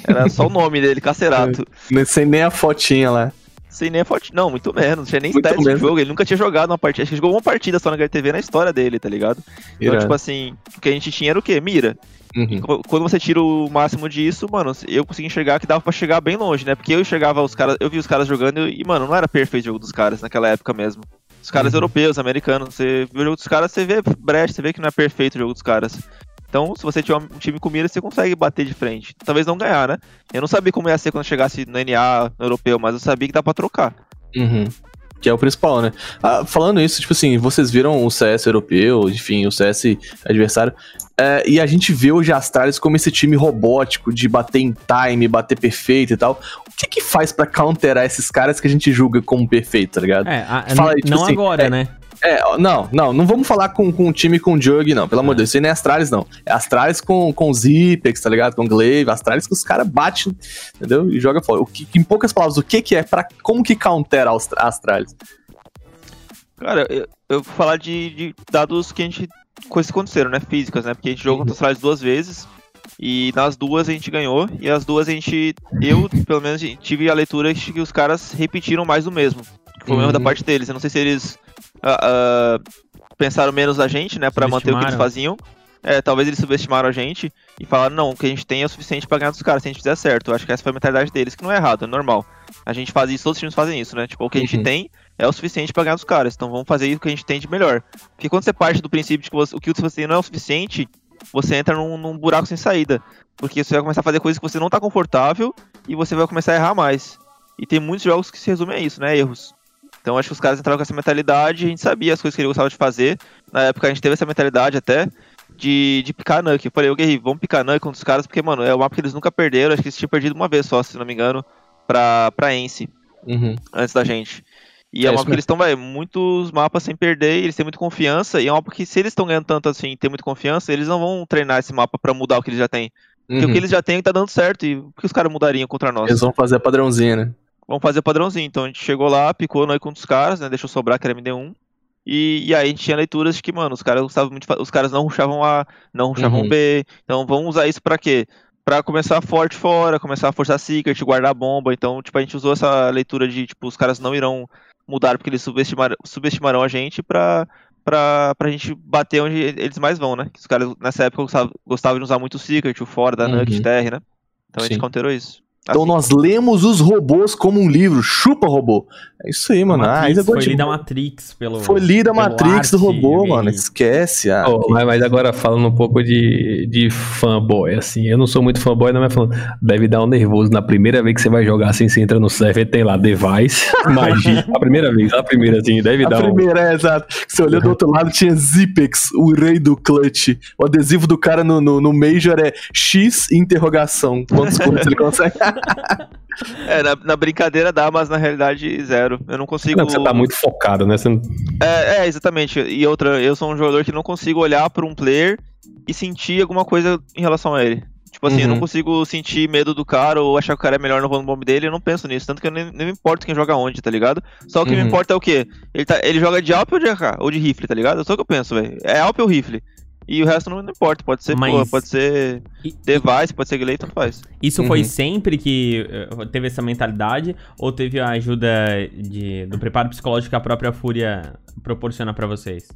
Era só o nome dele, Cacerato. Sem nem a fotinha lá. Sem nem a. Não, muito menos. Não tinha nem stats de jogo. Ele nunca tinha jogado uma partida. Acho que jogou uma partida só na HTV na história dele, tá ligado? Então, tipo assim, o que a gente tinha era o quê? Mira. Uhum. Quando você tira o máximo disso, mano, eu consegui enxergar que dava pra chegar bem longe, né? Porque eu enxergava os caras, eu vi os caras jogando e, mano, não era perfeito o jogo dos caras naquela época mesmo. Os caras uhum. europeus, americanos, você vê o jogo dos caras, você vê brecha, você vê que não é perfeito o jogo dos caras. Então, se você tiver um time com mira, você consegue bater de frente. Talvez não ganhar, né? Eu não sabia como ia ser quando chegasse no NA, no europeu, mas eu sabia que dá pra trocar. Uhum. Que é o principal, né? Ah, falando isso, tipo assim, vocês viram o CS europeu, enfim, o CS adversário. É, e a gente vê o Astralis como esse time robótico de bater em time, bater perfeito e tal. O que que faz para counterar esses caras que a gente julga como perfeito, tá ligado? É, a, Fala tipo não assim, agora, é, né? É, não, não, não vamos falar com, com um time com Jug, não, pelo amor de Deus, isso aí não é Astralis, não. É Astralis com, com Zipex, tá ligado? Com Glaive, Astralis que os caras batem, entendeu? E joga fora. O que, em poucas palavras, o que que é, pra, como que countera a Astralis? Cara, eu, eu vou falar de, de, dados que a gente, coisas que aconteceram, né, físicas, né, porque a gente jogou contra a Astralis duas vezes, e nas duas a gente ganhou, e as duas a gente, eu, pelo menos, tive a leitura que os caras repetiram mais do mesmo. Que foi o mesmo da uhum. parte deles. Eu não sei se eles uh, uh, pensaram menos da gente, né, para manter o que eles faziam. É, talvez eles subestimaram a gente e falaram, não, o que a gente tem é o suficiente para ganhar dos caras, se a gente fizer certo. Eu acho que essa foi a mentalidade deles, que não é errado, é normal. A gente faz isso, todos os times fazem isso, né? Tipo, o que a gente uhum. tem é o suficiente para ganhar dos caras, então vamos fazer o que a gente tem de melhor. Porque quando você parte do princípio de que você, o que você tem não é o suficiente, você entra num, num, buraco sem saída. Porque você vai começar a fazer coisas que você não tá confortável e você vai começar a errar mais. E tem muitos jogos que se resumem a isso, né? Erros. Então acho que os caras entraram com essa mentalidade, a gente sabia as coisas que ele gostava de fazer. Na época a gente teve essa mentalidade até de, de picar Nuke. Eu falei, ok, vamos picar Nuke com os caras, porque, mano, é o mapa que eles nunca perderam. Acho que eles tinham perdido uma vez só, se não me engano, pra, pra Ence. Uhum. antes da gente. E é, É um mapa que eles estão, velho, muitos mapas sem perder, eles têm muita confiança, e é um mapa que se eles estão ganhando tanto assim, tem muita confiança, eles não vão treinar esse mapa pra mudar o que eles já têm. Porque o Uhum. que eles já têm tá dando certo, e o que os caras mudariam contra nós? Eles vão fazer a padrãozinha, né? Vamos fazer padrãozinho. Então a gente chegou lá, picou nós com os caras, né? Deixou sobrar que era MD1. E, e aí a gente tinha leituras de que, mano, os caras gostavam muito. Os caras não rushavam A, não rushavam Uhum. B. Então vamos usar isso pra quê? Pra começar forte fora, começar a forçar secret, guardar bomba. Então, tipo, a gente usou essa leitura de, tipo, os caras não irão mudar porque eles subestimar, subestimarão a gente pra, pra, pra gente bater onde eles mais vão, né? Que os caras nessa época gostavam, gostavam de usar muito o secret, o fora da Uhum. Nugget TR, né? Então a gente Sim. counterou isso. Então Assim. nós lemos os robôs como um livro. Chupa robô. É isso aí, mano. Ah, Matrix, é foi lida Mode. Matrix pelo. Foi lida a Matrix do robô, mano. Esquece. Ah, Oh, mas, mas agora falando um pouco de, de fanboy, assim, eu não sou muito fanboy, não, mas falando, deve dar um nervoso na primeira vez que você vai jogar assim, você entra no server, tem lá device, magia, a primeira vez, a primeira, assim, deve A dar um... primeira, é, exato. Você olhou do outro lado, tinha Zipex, o rei do clutch. O adesivo do cara no, no, no Major é X interrogação. Quantos pontos ele consegue? É, na, na brincadeira dá, mas na realidade zero. Eu não consigo. Não, você tá muito focado, né? Não- É, é, exatamente. E outra, eu sou um jogador que não consigo olhar pra um player e sentir alguma coisa em relação a ele. Tipo assim, eu não Uhum. consigo sentir medo do cara ou achar que o cara é melhor no bomb dele, eu não penso nisso. Tanto que eu nem, nem me importo quem joga onde, tá ligado? Só o que me Uhum. importa é o quê? Ele, tá, ele joga de AWP ou de AK? Ou de rifle, tá ligado? É só o que eu penso, velho. É AWP ou rifle. E o resto não, não importa. Pode ser, Mas- pô, pode ser E- device, pode ser glay, tanto faz. Isso foi Uhum. sempre que eh, teve essa mentalidade? Ou teve a ajuda de, do preparo psicológico que a própria Fúria proporciona pra vocês?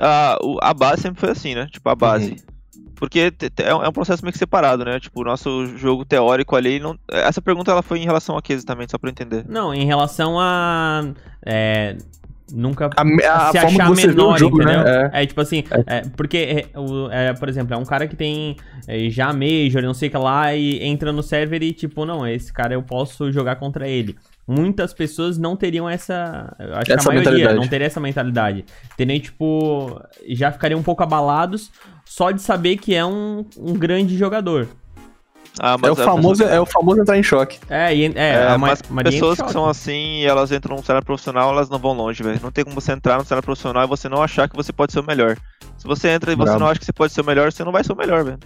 a, o- a base sempre foi assim, né? Tipo, a base. Uhum. Porque é um é um processo meio que separado, né? Tipo, o nosso jogo teórico ali. Não... Essa pergunta ela foi em relação a que exatamente, só pra eu entender. Não, em relação a. é, nunca A, a se que achar menor, jogo, entendeu? né? É, tipo assim, é, porque, é, é, por exemplo, é um cara que tem é, já Major, não sei o que lá, e entra no server e, tipo, não, esse cara eu posso jogar contra ele. Muitas pessoas não teriam essa. Acho que Essa a maioria não teria essa mentalidade. Teriam, tipo, já ficariam um pouco abalados só de saber que é um, um grande jogador. Ah, É o, famoso, é o famoso entrar em choque. É, e, é, É, mas maioria pessoas que são assim e elas entram num cenário profissional, elas não vão longe, velho. Não tem como você entrar no cenário profissional e você não achar que você pode ser o melhor. Se você entra e você Brabo. não acha que você pode ser o melhor, você não vai ser o melhor, velho.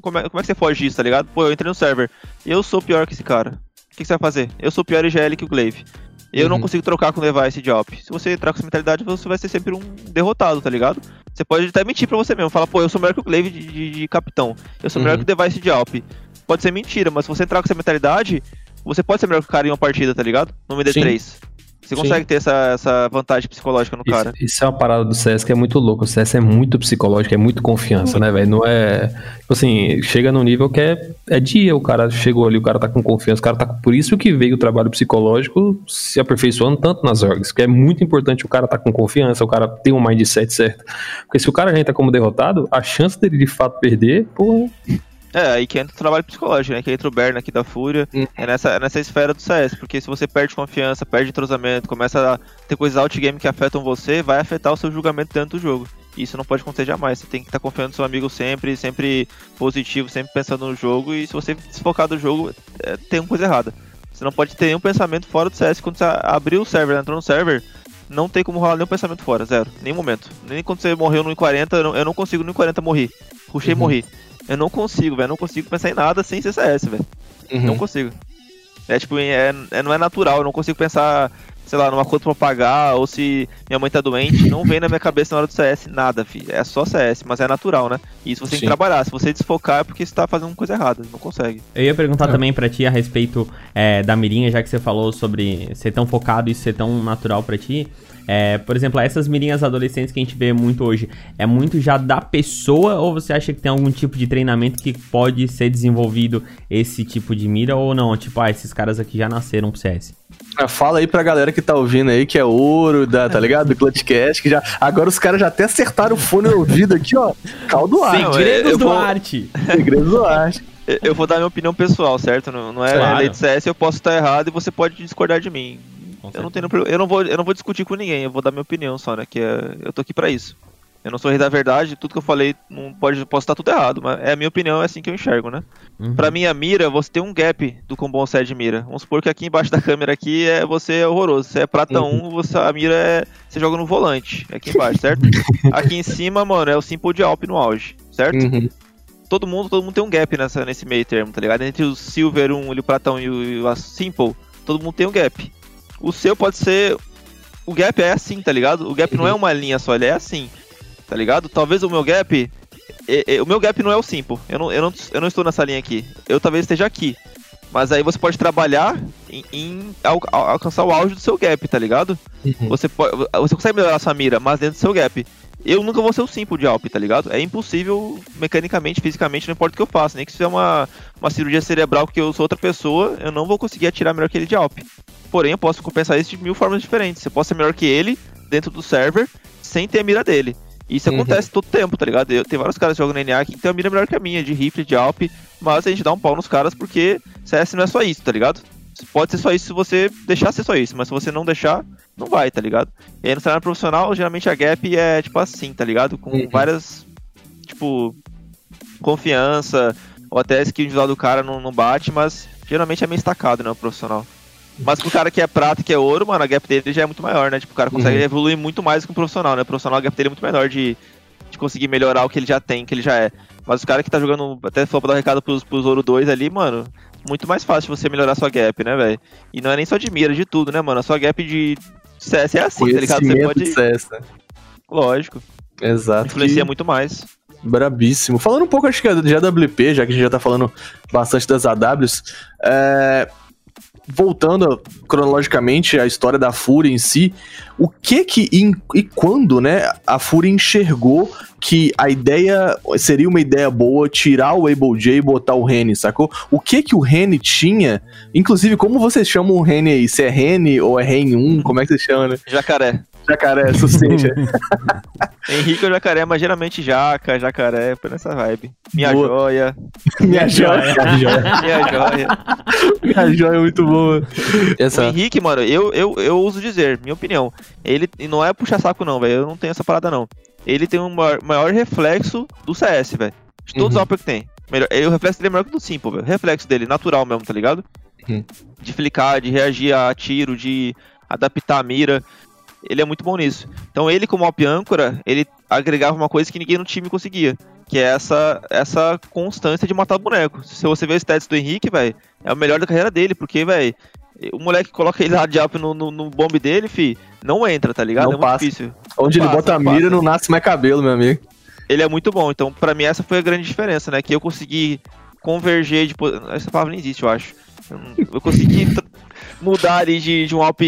Como é, como é que você foge disso, tá ligado? Pô, eu entrei no server. Eu sou pior que esse cara. O que, que você vai fazer? Eu sou pior IGL que o Glaive. Eu não Uhum. consigo trocar com o device de op. Se você entrar com essa mentalidade, você vai ser sempre um derrotado, tá ligado? Você pode até mentir pra você mesmo. Fala, pô, eu sou melhor que o Glaive de, de- de capitão. Eu sou melhor Uhum. que o device de op. Pode ser mentira, mas se você entrar com essa mentalidade, você pode ser melhor que o cara em uma partida, tá ligado? No MD3. Você Sim. consegue ter essa, essa vantagem psicológica no cara. Isso, isso é uma parada do CS que é muito louco. O CS é muito psicológico, é muito confiança, né, velho? Não é. Tipo assim, chega num nível que é, é dia. O cara chegou ali, o cara tá com confiança, o cara tá. Por isso que veio o trabalho psicológico se aperfeiçoando tanto nas orgs, que é muito importante o cara tá com confiança, o cara ter um mindset certo. Porque se o cara já entra como derrotado, a chance dele de fato perder, pô, É, aí que entra o trabalho psicológico, né? Que entra o Berna aqui da Fúria. Hum. É nessa, é nessa esfera do CS. Porque se você perde confiança, perde entrosamento, começa a ter coisas out-game que afetam você, vai afetar o seu julgamento dentro do jogo. E isso não pode acontecer jamais. Você tem que estar confiando no seu amigo sempre, sempre positivo, sempre pensando no jogo. E se você desfocar do jogo, é, tem uma coisa errada. Você não pode ter nenhum pensamento fora do CS. Quando você abrir o server, entrou no server, não tem como rolar nenhum pensamento fora, zero. Nenhum momento. Nem quando você morreu no 40, eu não, eu não consigo no 40 morrer. Puxei e Uhum. morri. Eu não consigo, velho. Não consigo pensar em nada sem ser CS, velho. Não Uhum. consigo. É tipo, é, é- não é natural. Eu não consigo pensar, sei lá, numa conta pra pagar ou se minha mãe tá doente. Não vem na minha cabeça na hora do CS nada, filho. É só CS, mas é natural, né? E isso você tem que Sim. trabalhar. Se você desfocar é porque você tá fazendo coisa errada. Não consegue. Eu ia perguntar também pra ti a respeito é, da mirinha, já que você falou sobre ser tão focado e ser tão natural pra ti. É, por exemplo, essas mirinhas adolescentes que a gente vê muito hoje, é muito já da pessoa ou você acha que tem algum tipo de treinamento que pode ser desenvolvido esse tipo de mira ou não? Tipo, ah, esses caras aqui já nasceram pro CS. Fala aí pra galera que tá ouvindo aí, que é ouro, da, tá ligado? Do Clutchcast, que já. Agora os caras já até acertaram o fone no ouvido aqui, ó. Caldo ar. Segredos eu do vou- arte. Segredo do arte. Eu- vou dar minha opinião pessoal, certo? Não, não é Claro. lei de CS, eu posso estar errado e você pode discordar de mim. Eu não, tenho, eu, não vou, eu não vou discutir com ninguém, eu vou dar minha opinião só, né? Que é- eu tô aqui pra isso. Eu não sou rei da verdade, tudo que eu falei não pode, posso estar tudo errado, mas é a minha opinião, é assim que eu enxergo, né? Uhum. Pra minha mira, você tem um gap do quão bom você é de mira. Vamos supor que aqui embaixo da câmera aqui é você é horroroso. Você é prata 1, você, a mira é. Você joga no volante, aqui embaixo, certo? aqui em cima, mano, é o Simple de Alp no auge, certo? Uhum. Todo mundo, todo mundo tem um gap nessa, nesse meio termo, tá ligado? Entre o Silver 1, o Prata 1 e o, e o Simple, todo mundo tem um gap. O seu pode ser. O gap é assim, tá ligado? O gap não é uma linha só, ele é assim, tá ligado? Talvez o meu gap. é- é- o meu gap não é o simple. Eu não, eu, não, eu não estou nessa linha aqui. Eu talvez esteja aqui. Mas aí você pode trabalhar em, em al- al- alcançar o auge do seu gap, tá ligado? Uhum. Você, pode, você consegue melhorar sua mira, mas dentro do seu gap. Eu nunca vou ser o simple de Alp, tá ligado? É impossível mecanicamente, fisicamente, não importa o que eu faça. Nem que isso é uma, uma cirurgia cerebral que eu sou outra pessoa, eu não vou conseguir atirar melhor que ele de Alp. Porém, eu posso compensar isso de mil formas diferentes. Eu posso ser melhor que ele dentro do server, sem ter a mira dele. Isso Uhum. acontece todo tempo, tá ligado? Eu, tem vários caras que jogam no NA que tem a mira melhor que a minha, de rifle, de Alp, mas a gente dá um pau nos caras porque CS não é só isso, tá ligado? Pode ser só isso se você deixar ser só isso, mas se você não deixar, não vai, tá ligado? E aí no cenário profissional, geralmente a gap é tipo assim, tá ligado? Com Uhum. várias, tipo, confiança, ou até skill individual do cara não, não bate, mas geralmente é meio estacado, né, o profissional. Mas pro cara que é prata e que é ouro, mano, a gap dele já é muito maior, né? Tipo, o cara consegue Uhum. evoluir muito mais que o profissional, né? O profissional, a gap dele é muito menor de, de conseguir melhorar o que ele já tem, que ele já é. Mas o cara que tá jogando, até só pra dar um recado pros, pros ouro 2 ali, mano, muito mais fácil você melhorar sua gap, né, velho? E não é nem só de mira, de tudo, né, mano? A sua gap de CS é assim, tá ligado? Você pode. de CS, né? Lógico. Exato. Influencia que- muito mais. Brabíssimo. Falando um pouco, acho que de AWP, já que a gente já tá falando bastante das AWs, é, voltando cronologicamente à história da Fúria em si, o que que em- e quando, né, a Fúria enxergou que a ideia seria uma ideia boa tirar o Able J e botar o Rene, sacou? O que que o Rene tinha? Inclusive, como vocês chamam o Rene aí? Se é Rene ou é Ren 1? Como é que vocês chamam, né? Jacaré. Jacaré, sucinta. Henrique ou jacaré, mas geralmente jaca, jacaré, por essa vibe. Minha Boa. joia, Minha joia. minha joia. Minha joia é muito boa. O Essa. Henrique, mano, eu, eu, eu uso dizer, minha opinião. Ele e não é puxar saco, não, velho. Eu não tenho essa parada, não. Ele tem um maior, maior reflexo do CS, velho. De todos Uhum. os AWP que tem. Melhor, ele- o reflexo dele é melhor que o do Simple, velho. O reflexo dele, natural mesmo, tá ligado? Uhum. De flicar, de reagir a tiro, de adaptar a mira. Ele é muito bom nisso. Então ele, como op âncora, ele agregava uma coisa que ninguém no time conseguia. Que é essa, essa constância de matar o boneco. Se você ver os stats do Henrique, velho, é o melhor da carreira dele, porque, velho, o moleque coloca ele lá de up no, no, no bomb dele, fi, não entra, tá ligado? Não é muito passa. difícil. Onde ele Passa, bota a passa. mira, não nasce mais cabelo, meu amigo. Ele é muito bom. Então, pra mim, essa foi a grande diferença, né? Que eu consegui converger de. Essa palavra nem existe, eu acho. Eu não- consegui mudar ali de, de um alp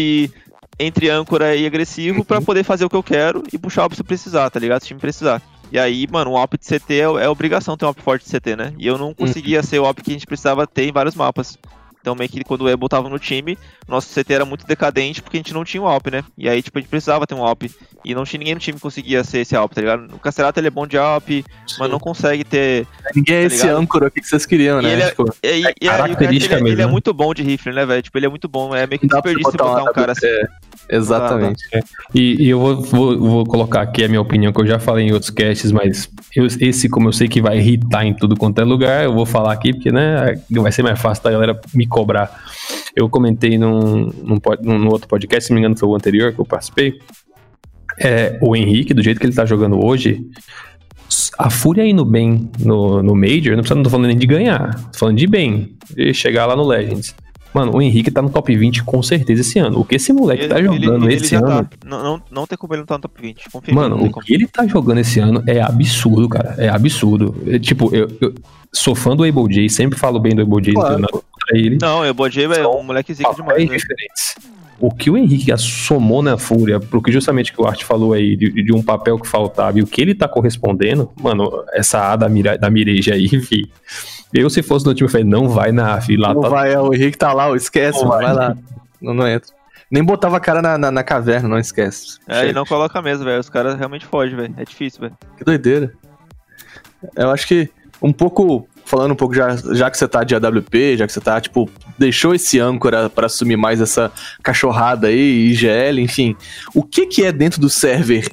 entre âncora e agressivo pra poder fazer o que eu quero e puxar o se precisar, tá ligado? Se o time precisar. E aí, mano, um alp de CT é, é obrigação ter um alp forte de CT, né? E eu não conseguia ser o alp que a gente precisava ter em vários mapas. Então, meio que quando o Ebo tava no time, nosso CT era muito decadente porque a gente não tinha um Alp, né? E aí, tipo, a gente precisava ter um Alp. E não tinha ninguém no time que conseguia ser esse Alp, tá ligado? O Cacerato ele é bom de Alp, mas não consegue ter. Ninguém é Tá esse ligado? âncora aqui que vocês queriam, né? ele é- Tipo, característica ele, ele mesmo, é né? muito bom de rifle, né, velho? Tipo, ele é muito bom. É meio que desperdício botar botar um cara assim. É, exatamente. E, e eu vou, vou- vou colocar aqui a minha opinião, que eu já falei em outros casts, mas eu- esse, como eu sei que vai irritar em tudo quanto é lugar, eu vou falar aqui, porque né, vai ser mais fácil da galera me cobrar. Eu comentei num, num, pod- num outro podcast, se não me engano foi o anterior que eu participei. É, o Henrique, do jeito que ele tá jogando hoje, a Fúria indo bem no, no Major, não, precisa, não tô falando nem de ganhar, tô falando de bem, de chegar lá no Legends. Mano, o Henrique tá no top 20 com certeza esse ano. O que esse moleque tá jogando esse já ano. Tá. Não, não, não tem como ele não tá no top 20. Confia. Mano, o como. que ele tá jogando esse ano é absurdo, cara. É absurdo. É, tipo, eu, eu sou fã do Able J, sempre falo bem do Able J Claro. Contra ele. Não, o Bodje é um moleque zica demais, né? diferentes. O que o Henrique assomou na Fúria, porque justamente que o Art falou aí, de, de um papel que faltava e o que ele tá correspondendo, mano, essa A da, mira, da Mireja aí, fi. Eu, se fosse no time, eu falei, não vai na AF, lá Não tá vai, é, o Henrique tá lá, esquece, Não mano, vai. vai lá. Não, não entra. Nem botava a cara na, na, na caverna, não esquece. É, ele não coloca mesmo, velho. Os caras realmente fogem, velho. É difícil, velho. Que doideira. Eu acho que um pouco, falando um pouco, já, já que você tá de AWP, já que você tá, tipo, deixou esse âncora pra assumir mais essa cachorrada aí, IGL, enfim. O que que é dentro do server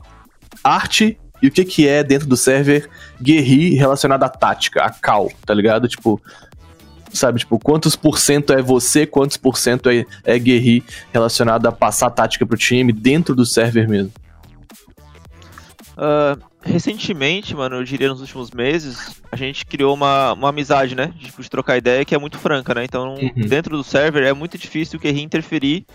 arte e o que que é dentro do server Guerri relacionado à tática, a cal, tá ligado? Tipo, sabe, tipo, quantos por cento é você, quantos por cento é, é Guerri relacionado a passar tática pro time dentro do server mesmo? Uh, recentemente, mano, eu diria nos últimos meses, a gente criou uma, uma amizade, né? De, tipo, de trocar ideia que é muito franca, né? Então, Uhum. dentro do server é muito difícil o Guerri interferir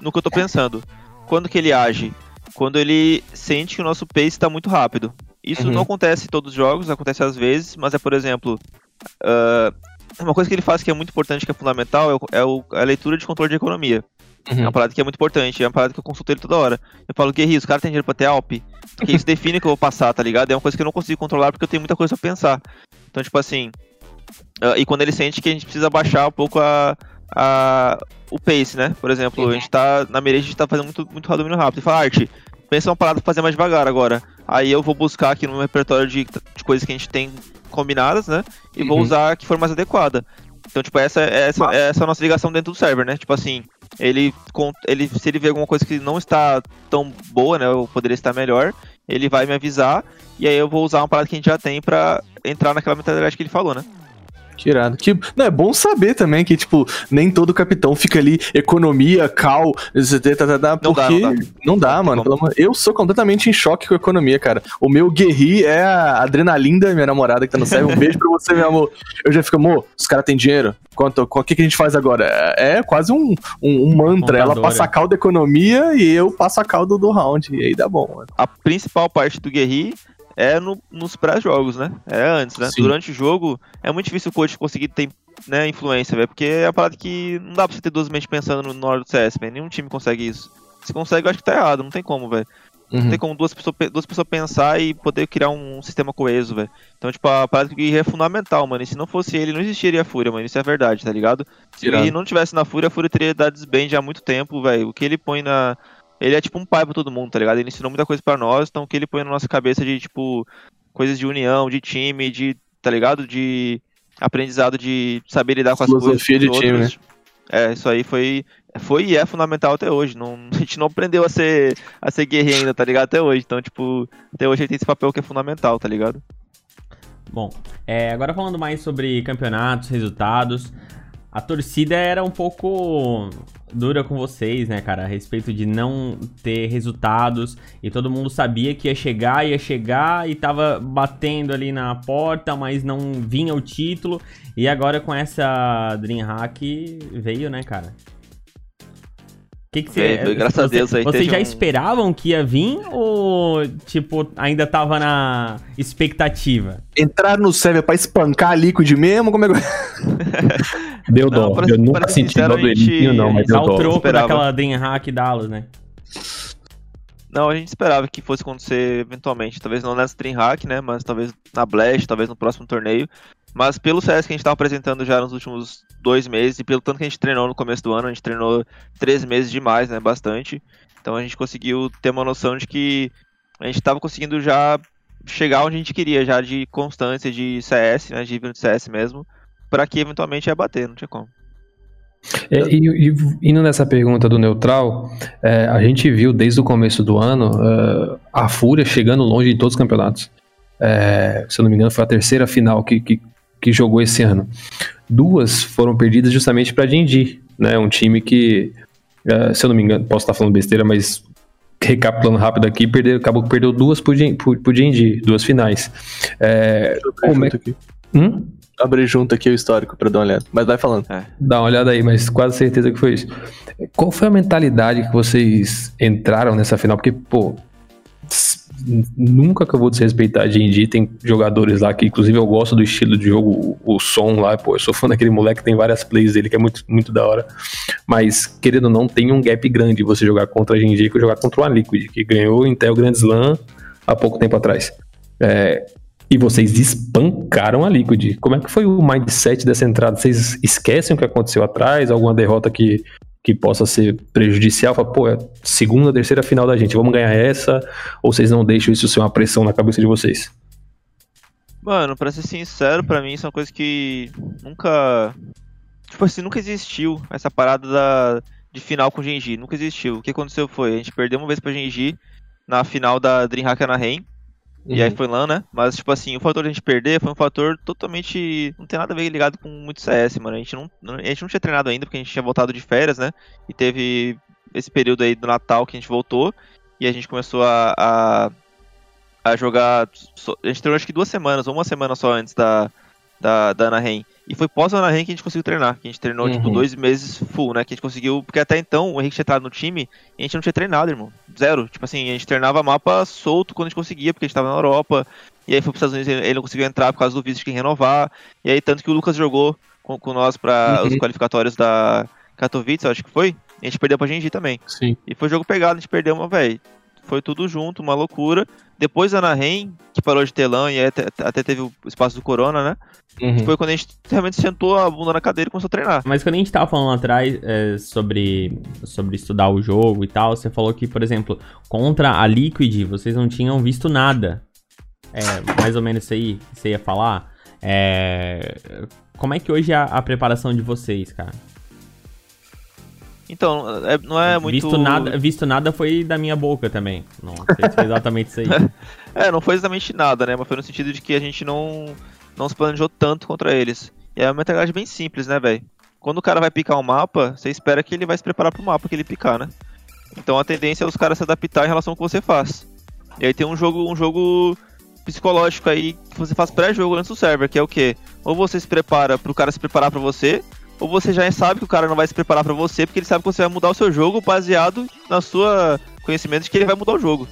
no que eu tô pensando. Quando que ele age? Quando ele sente que o nosso pace tá muito rápido. Isso Uhum. não acontece em todos os jogos, acontece às vezes, mas é, por exemplo, ah, uma coisa que ele faz que é muito importante, que é fundamental, é, o- é a leitura de controle de economia. É uma parada que é muito importante, é uma parada que eu consulto ele toda hora. Eu falo, Guerri, os caras têm dinheiro pra ter Alp? Porque isso define o que eu vou passar, tá ligado? É uma coisa que eu não consigo controlar porque eu tenho muita coisa pra pensar. Então, tipo assim. ah, e quando ele sente que a gente precisa baixar um pouco a, a, o pace, né? Por exemplo, a gente tá. Na miragem a gente tá fazendo muito, muito domínio rápido. Ele fala, Art, pensa uma parada pra fazer mais devagar agora. Aí eu vou buscar aqui no repertório de, de coisas que a gente tem combinadas, né? E vou Uhum. usar a que for mais adequada. Então, tipo, essa, essa, essa é a nossa ligação dentro do server, né? Tipo assim, ele, ele se ele vê alguma coisa que não está tão boa, né? Ou poderia estar melhor, ele vai me avisar. E aí eu vou usar uma parada que a gente já tem pra entrar naquela mentalidade que ele falou, né? Que irado. Que, não, é bom saber também que, tipo, nem todo capitão fica ali, economia, cal, etc, tá, tá, tá, Não dá, porque não não dá. dá, Não mano. como. pelo amor- Eu sou completamente em choque com a economia, cara. O meu Guerri é a adrenalina, minha namorada que tá no server. Um beijo pra você, meu amor. Eu já fico, amor, os caras têm dinheiro? Quanto, o que, que a gente faz agora? É, é quase um, um, um mantra. Ela Contadora. passa a cal da economia e eu passo a cal do, do round. E aí dá bom, mano. A principal parte do Guerri é no- nos pré-jogos, né? É antes, né? Sim. Durante o jogo, é muito difícil o coach conseguir ter né, influência, velho. Porque é a parada que não dá pra você ter duas mentes pensando no- na hora do CS, velho. Nenhum time consegue isso. Se consegue, eu acho que tá errado. Não tem como, velho. Uhum. Não tem como duas pessoas, pe- duas pessoas pensar e poder criar um sistema coeso, velho. Então, tipo, a parada Guerri é fundamental, mano. E se não fosse ele, não existiria a Fúria, mano. Isso é verdade, tá ligado? Se. Guerri não tivesse na Fúria, a Fúria teria dado desband há muito tempo, velho. O que ele põe na. Ele é tipo um pai pra todo mundo, tá ligado? Ele ensinou muita coisa pra nós, então o que ele põe na nossa cabeça de, tipo, coisas de união, de time, de. tá ligado? De aprendizado de saber lidar com as coisas. Filosofia com os de time, outros. É, isso aí foi. Foi e é fundamental até hoje. Não, a gente não aprendeu a ser, a ser guerreiro ainda, tá ligado? Até hoje. Então, tipo, até hoje ele tem esse papel que é fundamental, tá ligado? Bom, é, agora falando mais sobre campeonatos, resultados. A torcida era um pouco dura com vocês, né, cara? A respeito de não ter resultados. E todo mundo sabia que ia chegar, ia chegar e tava batendo ali na porta, mas não vinha o título. E agora com essa Dreamhack veio, né, cara? Que que Veio, veio, graças a você- Deus aí Vocês já um- esperavam que ia vir ou, tipo, ainda tava na expectativa? Entrar no server pra espancar a Liquid mesmo? Como é que. Deu Não, dó. pra- eu nunca senti dó do a Elitinho, não, mas deu Dá o dó. troco daquela Dreamhack Dallas, né? Não, a gente esperava que fosse acontecer eventualmente. Talvez não nessa Dreamhack, né? Mas talvez na Blast, talvez no próximo torneio. Mas pelo CS que a gente tava apresentando já nos últimos dois meses, e pelo tanto que a gente treinou no começo do ano, a gente treinou três meses demais, né? Bastante. Então a gente conseguiu ter uma noção de que a gente tava conseguindo já chegar onde a gente queria, já de constância de CS, né? De nível de CS mesmo. Pra que eventualmente ia bater, não tinha como. É, e, e indo nessa pergunta do neutral, é, a gente viu desde o começo do ano é, a Fúria chegando longe de todos os campeonatos. É, se eu não me engano, foi a terceira final que, que, que jogou esse ano. Duas foram perdidas justamente para Genji, né? Um time que, é, se eu não me engano, posso estar falando besteira, mas recapitulando rápido aqui, perdeu, acabou que perdeu duas por Genji, duas finais. É, como é junto aqui. hum? Abrir junto aqui o histórico pra dar uma olhada. Mas vai falando. Dá uma olhada aí, mas quase certeza que foi isso. Qual foi a mentalidade que vocês entraram nessa final? Porque, pô, nunca que eu vou desrespeitar a G&G, tem jogadores lá que, inclusive, eu gosto do estilo de jogo, o, o som lá, pô, eu sou fã daquele moleque, tem várias plays dele que é muito, muito da hora. Mas, querendo ou não, tem um gap grande você jogar contra a G&G que jogar contra uma Liquid, que ganhou o Intel Grand Slam há pouco tempo atrás. É, e vocês espancaram a Liquid. Como é que foi o mindset dessa entrada? Vocês esquecem o que aconteceu atrás? Alguma derrota que, que possa ser prejudicial? Fala, pô, é segunda, terceira final da gente, vamos ganhar essa? Ou vocês não deixam isso ser uma pressão na cabeça de vocês? Mano, pra ser sincero, pra mim isso é uma coisa que nunca. Tipo assim, nunca existiu essa parada da, de final com Genji. Nunca existiu. O que aconteceu foi, a gente perdeu uma vez pra Genji na final da Dreamhack Anaheim. E aí Uhum. foi LAN, né? Mas, tipo assim, o fator de a gente perder foi um fator totalmente. Não tem nada a ver ligado com muito CS, mano. A gente não, a gente não tinha treinado ainda, porque a gente tinha voltado de férias, né? E teve esse período aí do Natal que a gente voltou. E a gente começou a. a, a jogar. A gente treinou acho que duas semanas, ou uma semana só antes da. Da, da Anaheim. E foi pós a Anaheim que a gente conseguiu treinar. Que a gente treinou, tipo, Uhum. dois meses full, né? Que a gente conseguiu. Porque até então o Henrique tinha entrado no time e a gente não tinha treinado, irmão. Zero. Tipo assim, a gente treinava mapa solto quando a gente conseguia, porque a gente tava na Europa. E aí foi pros Estados Unidos, ele ele não conseguiu entrar por causa do visto de quem renovar. E aí, tanto que o Lucas jogou com, com nós pra Uhum. os qualificatórios da Katowice, eu acho que foi. E a gente perdeu pra Genji também. Sim. E foi jogo pegado, a gente perdeu, mas, velho, foi tudo junto, uma loucura. Depois da Anaheim, que parou de ter LAN e até, até teve o espaço do Corona, né? Uhum. Foi quando a gente realmente sentou a bunda na cadeira e começou a treinar. Mas quando a gente tava falando atrás é, sobre, sobre estudar o jogo e tal, você falou que, por exemplo, contra a Liquid, vocês não tinham visto nada. É, mais ou menos isso aí que você ia falar. É, como é que hoje é a, a preparação de vocês, cara? Então, é- não é muito. Visto nada, visto nada foi da minha boca também. Não sei se foi exatamente isso aí. É, não foi exatamente nada, né? Mas foi no sentido de que a gente não, não se planejou tanto contra eles. E é uma mentalidade bem simples, né, velho? Quando o cara vai picar um mapa, você espera que ele vai se preparar pro mapa que ele picar, né? Então a tendência é os caras se adaptar em relação ao que você faz. E aí tem um jogo, um jogo psicológico aí que você faz pré-jogo antes do server, que é o quê? Ou você se prepara pro cara se preparar pra você, ou você já sabe que o cara não vai se preparar pra você, porque ele sabe que você vai mudar o seu jogo baseado na sua conhecimento de que ele vai mudar o jogo.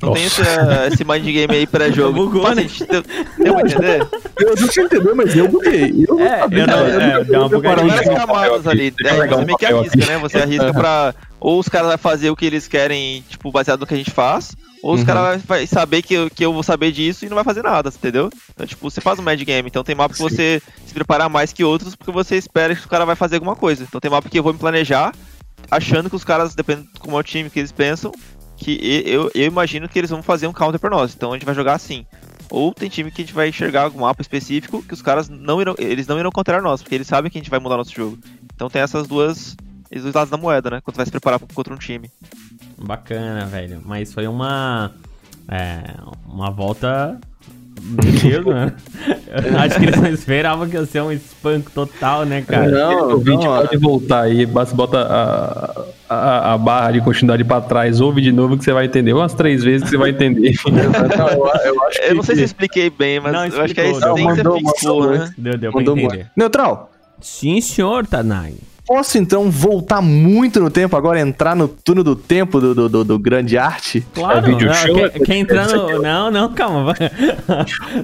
Não tem esse, eh, esse mind game aí pré-jogo. Bugou, né? gente, Deu, deu pra entender? Eu não tinha entendido, mas eu buguei. Eu É, eu não- é, deu uma Tem bugadinha. várias camadas ali. É, pegar você meio que arrisca, né? Você arrisca pra. Ou os caras vão fazer o que eles querem, tipo, baseado no que a gente faz. Ou os Uhum. caras vai saber que eu, que eu vou saber disso e não vai fazer nada, entendeu? Então, tipo, você faz um mad game. Então tem mapa que você se preparar mais que outros porque você espera que o cara vai fazer alguma coisa. Então tem mapa que eu vou me planejar achando que os caras, dependendo de como é o time que eles pensam, que eu, eu imagino que eles vão fazer um counter pra nós. Então a gente vai jogar assim. Ou tem time que a gente vai enxergar algum mapa específico que os caras não irão, eles não irão counterar nós, porque eles sabem que a gente vai mudar nosso jogo. Então tem essas duas, esses dois lados da moeda, né? Quando você vai se preparar contra um time. Bacana, velho. Mas foi uma. É, uma volta. Meu Deus, mano. Eu Acho que eles não esperavam que ia ser um espanco total, né, cara? Não, o vídeo não, pode voltar aí, basta bota a, a, a barra de continuidade pra trás, ouve de novo que você vai entender. Umas três vezes que você vai entender. não, eu, eu acho que... Eu não sei se eu expliquei bem, mas Não, eu acho que é isso não, você mandou, mandou né? Deu, deu pra Mandou entender. muito. Neutral, Sim, senhor, Tanai. Posso então voltar muito no tempo, agora entrar no túnel do tempo do, do, do, do grande arte? Claro, É vídeo não, show, quer, é quer entrar no... Não, não, calma. vai.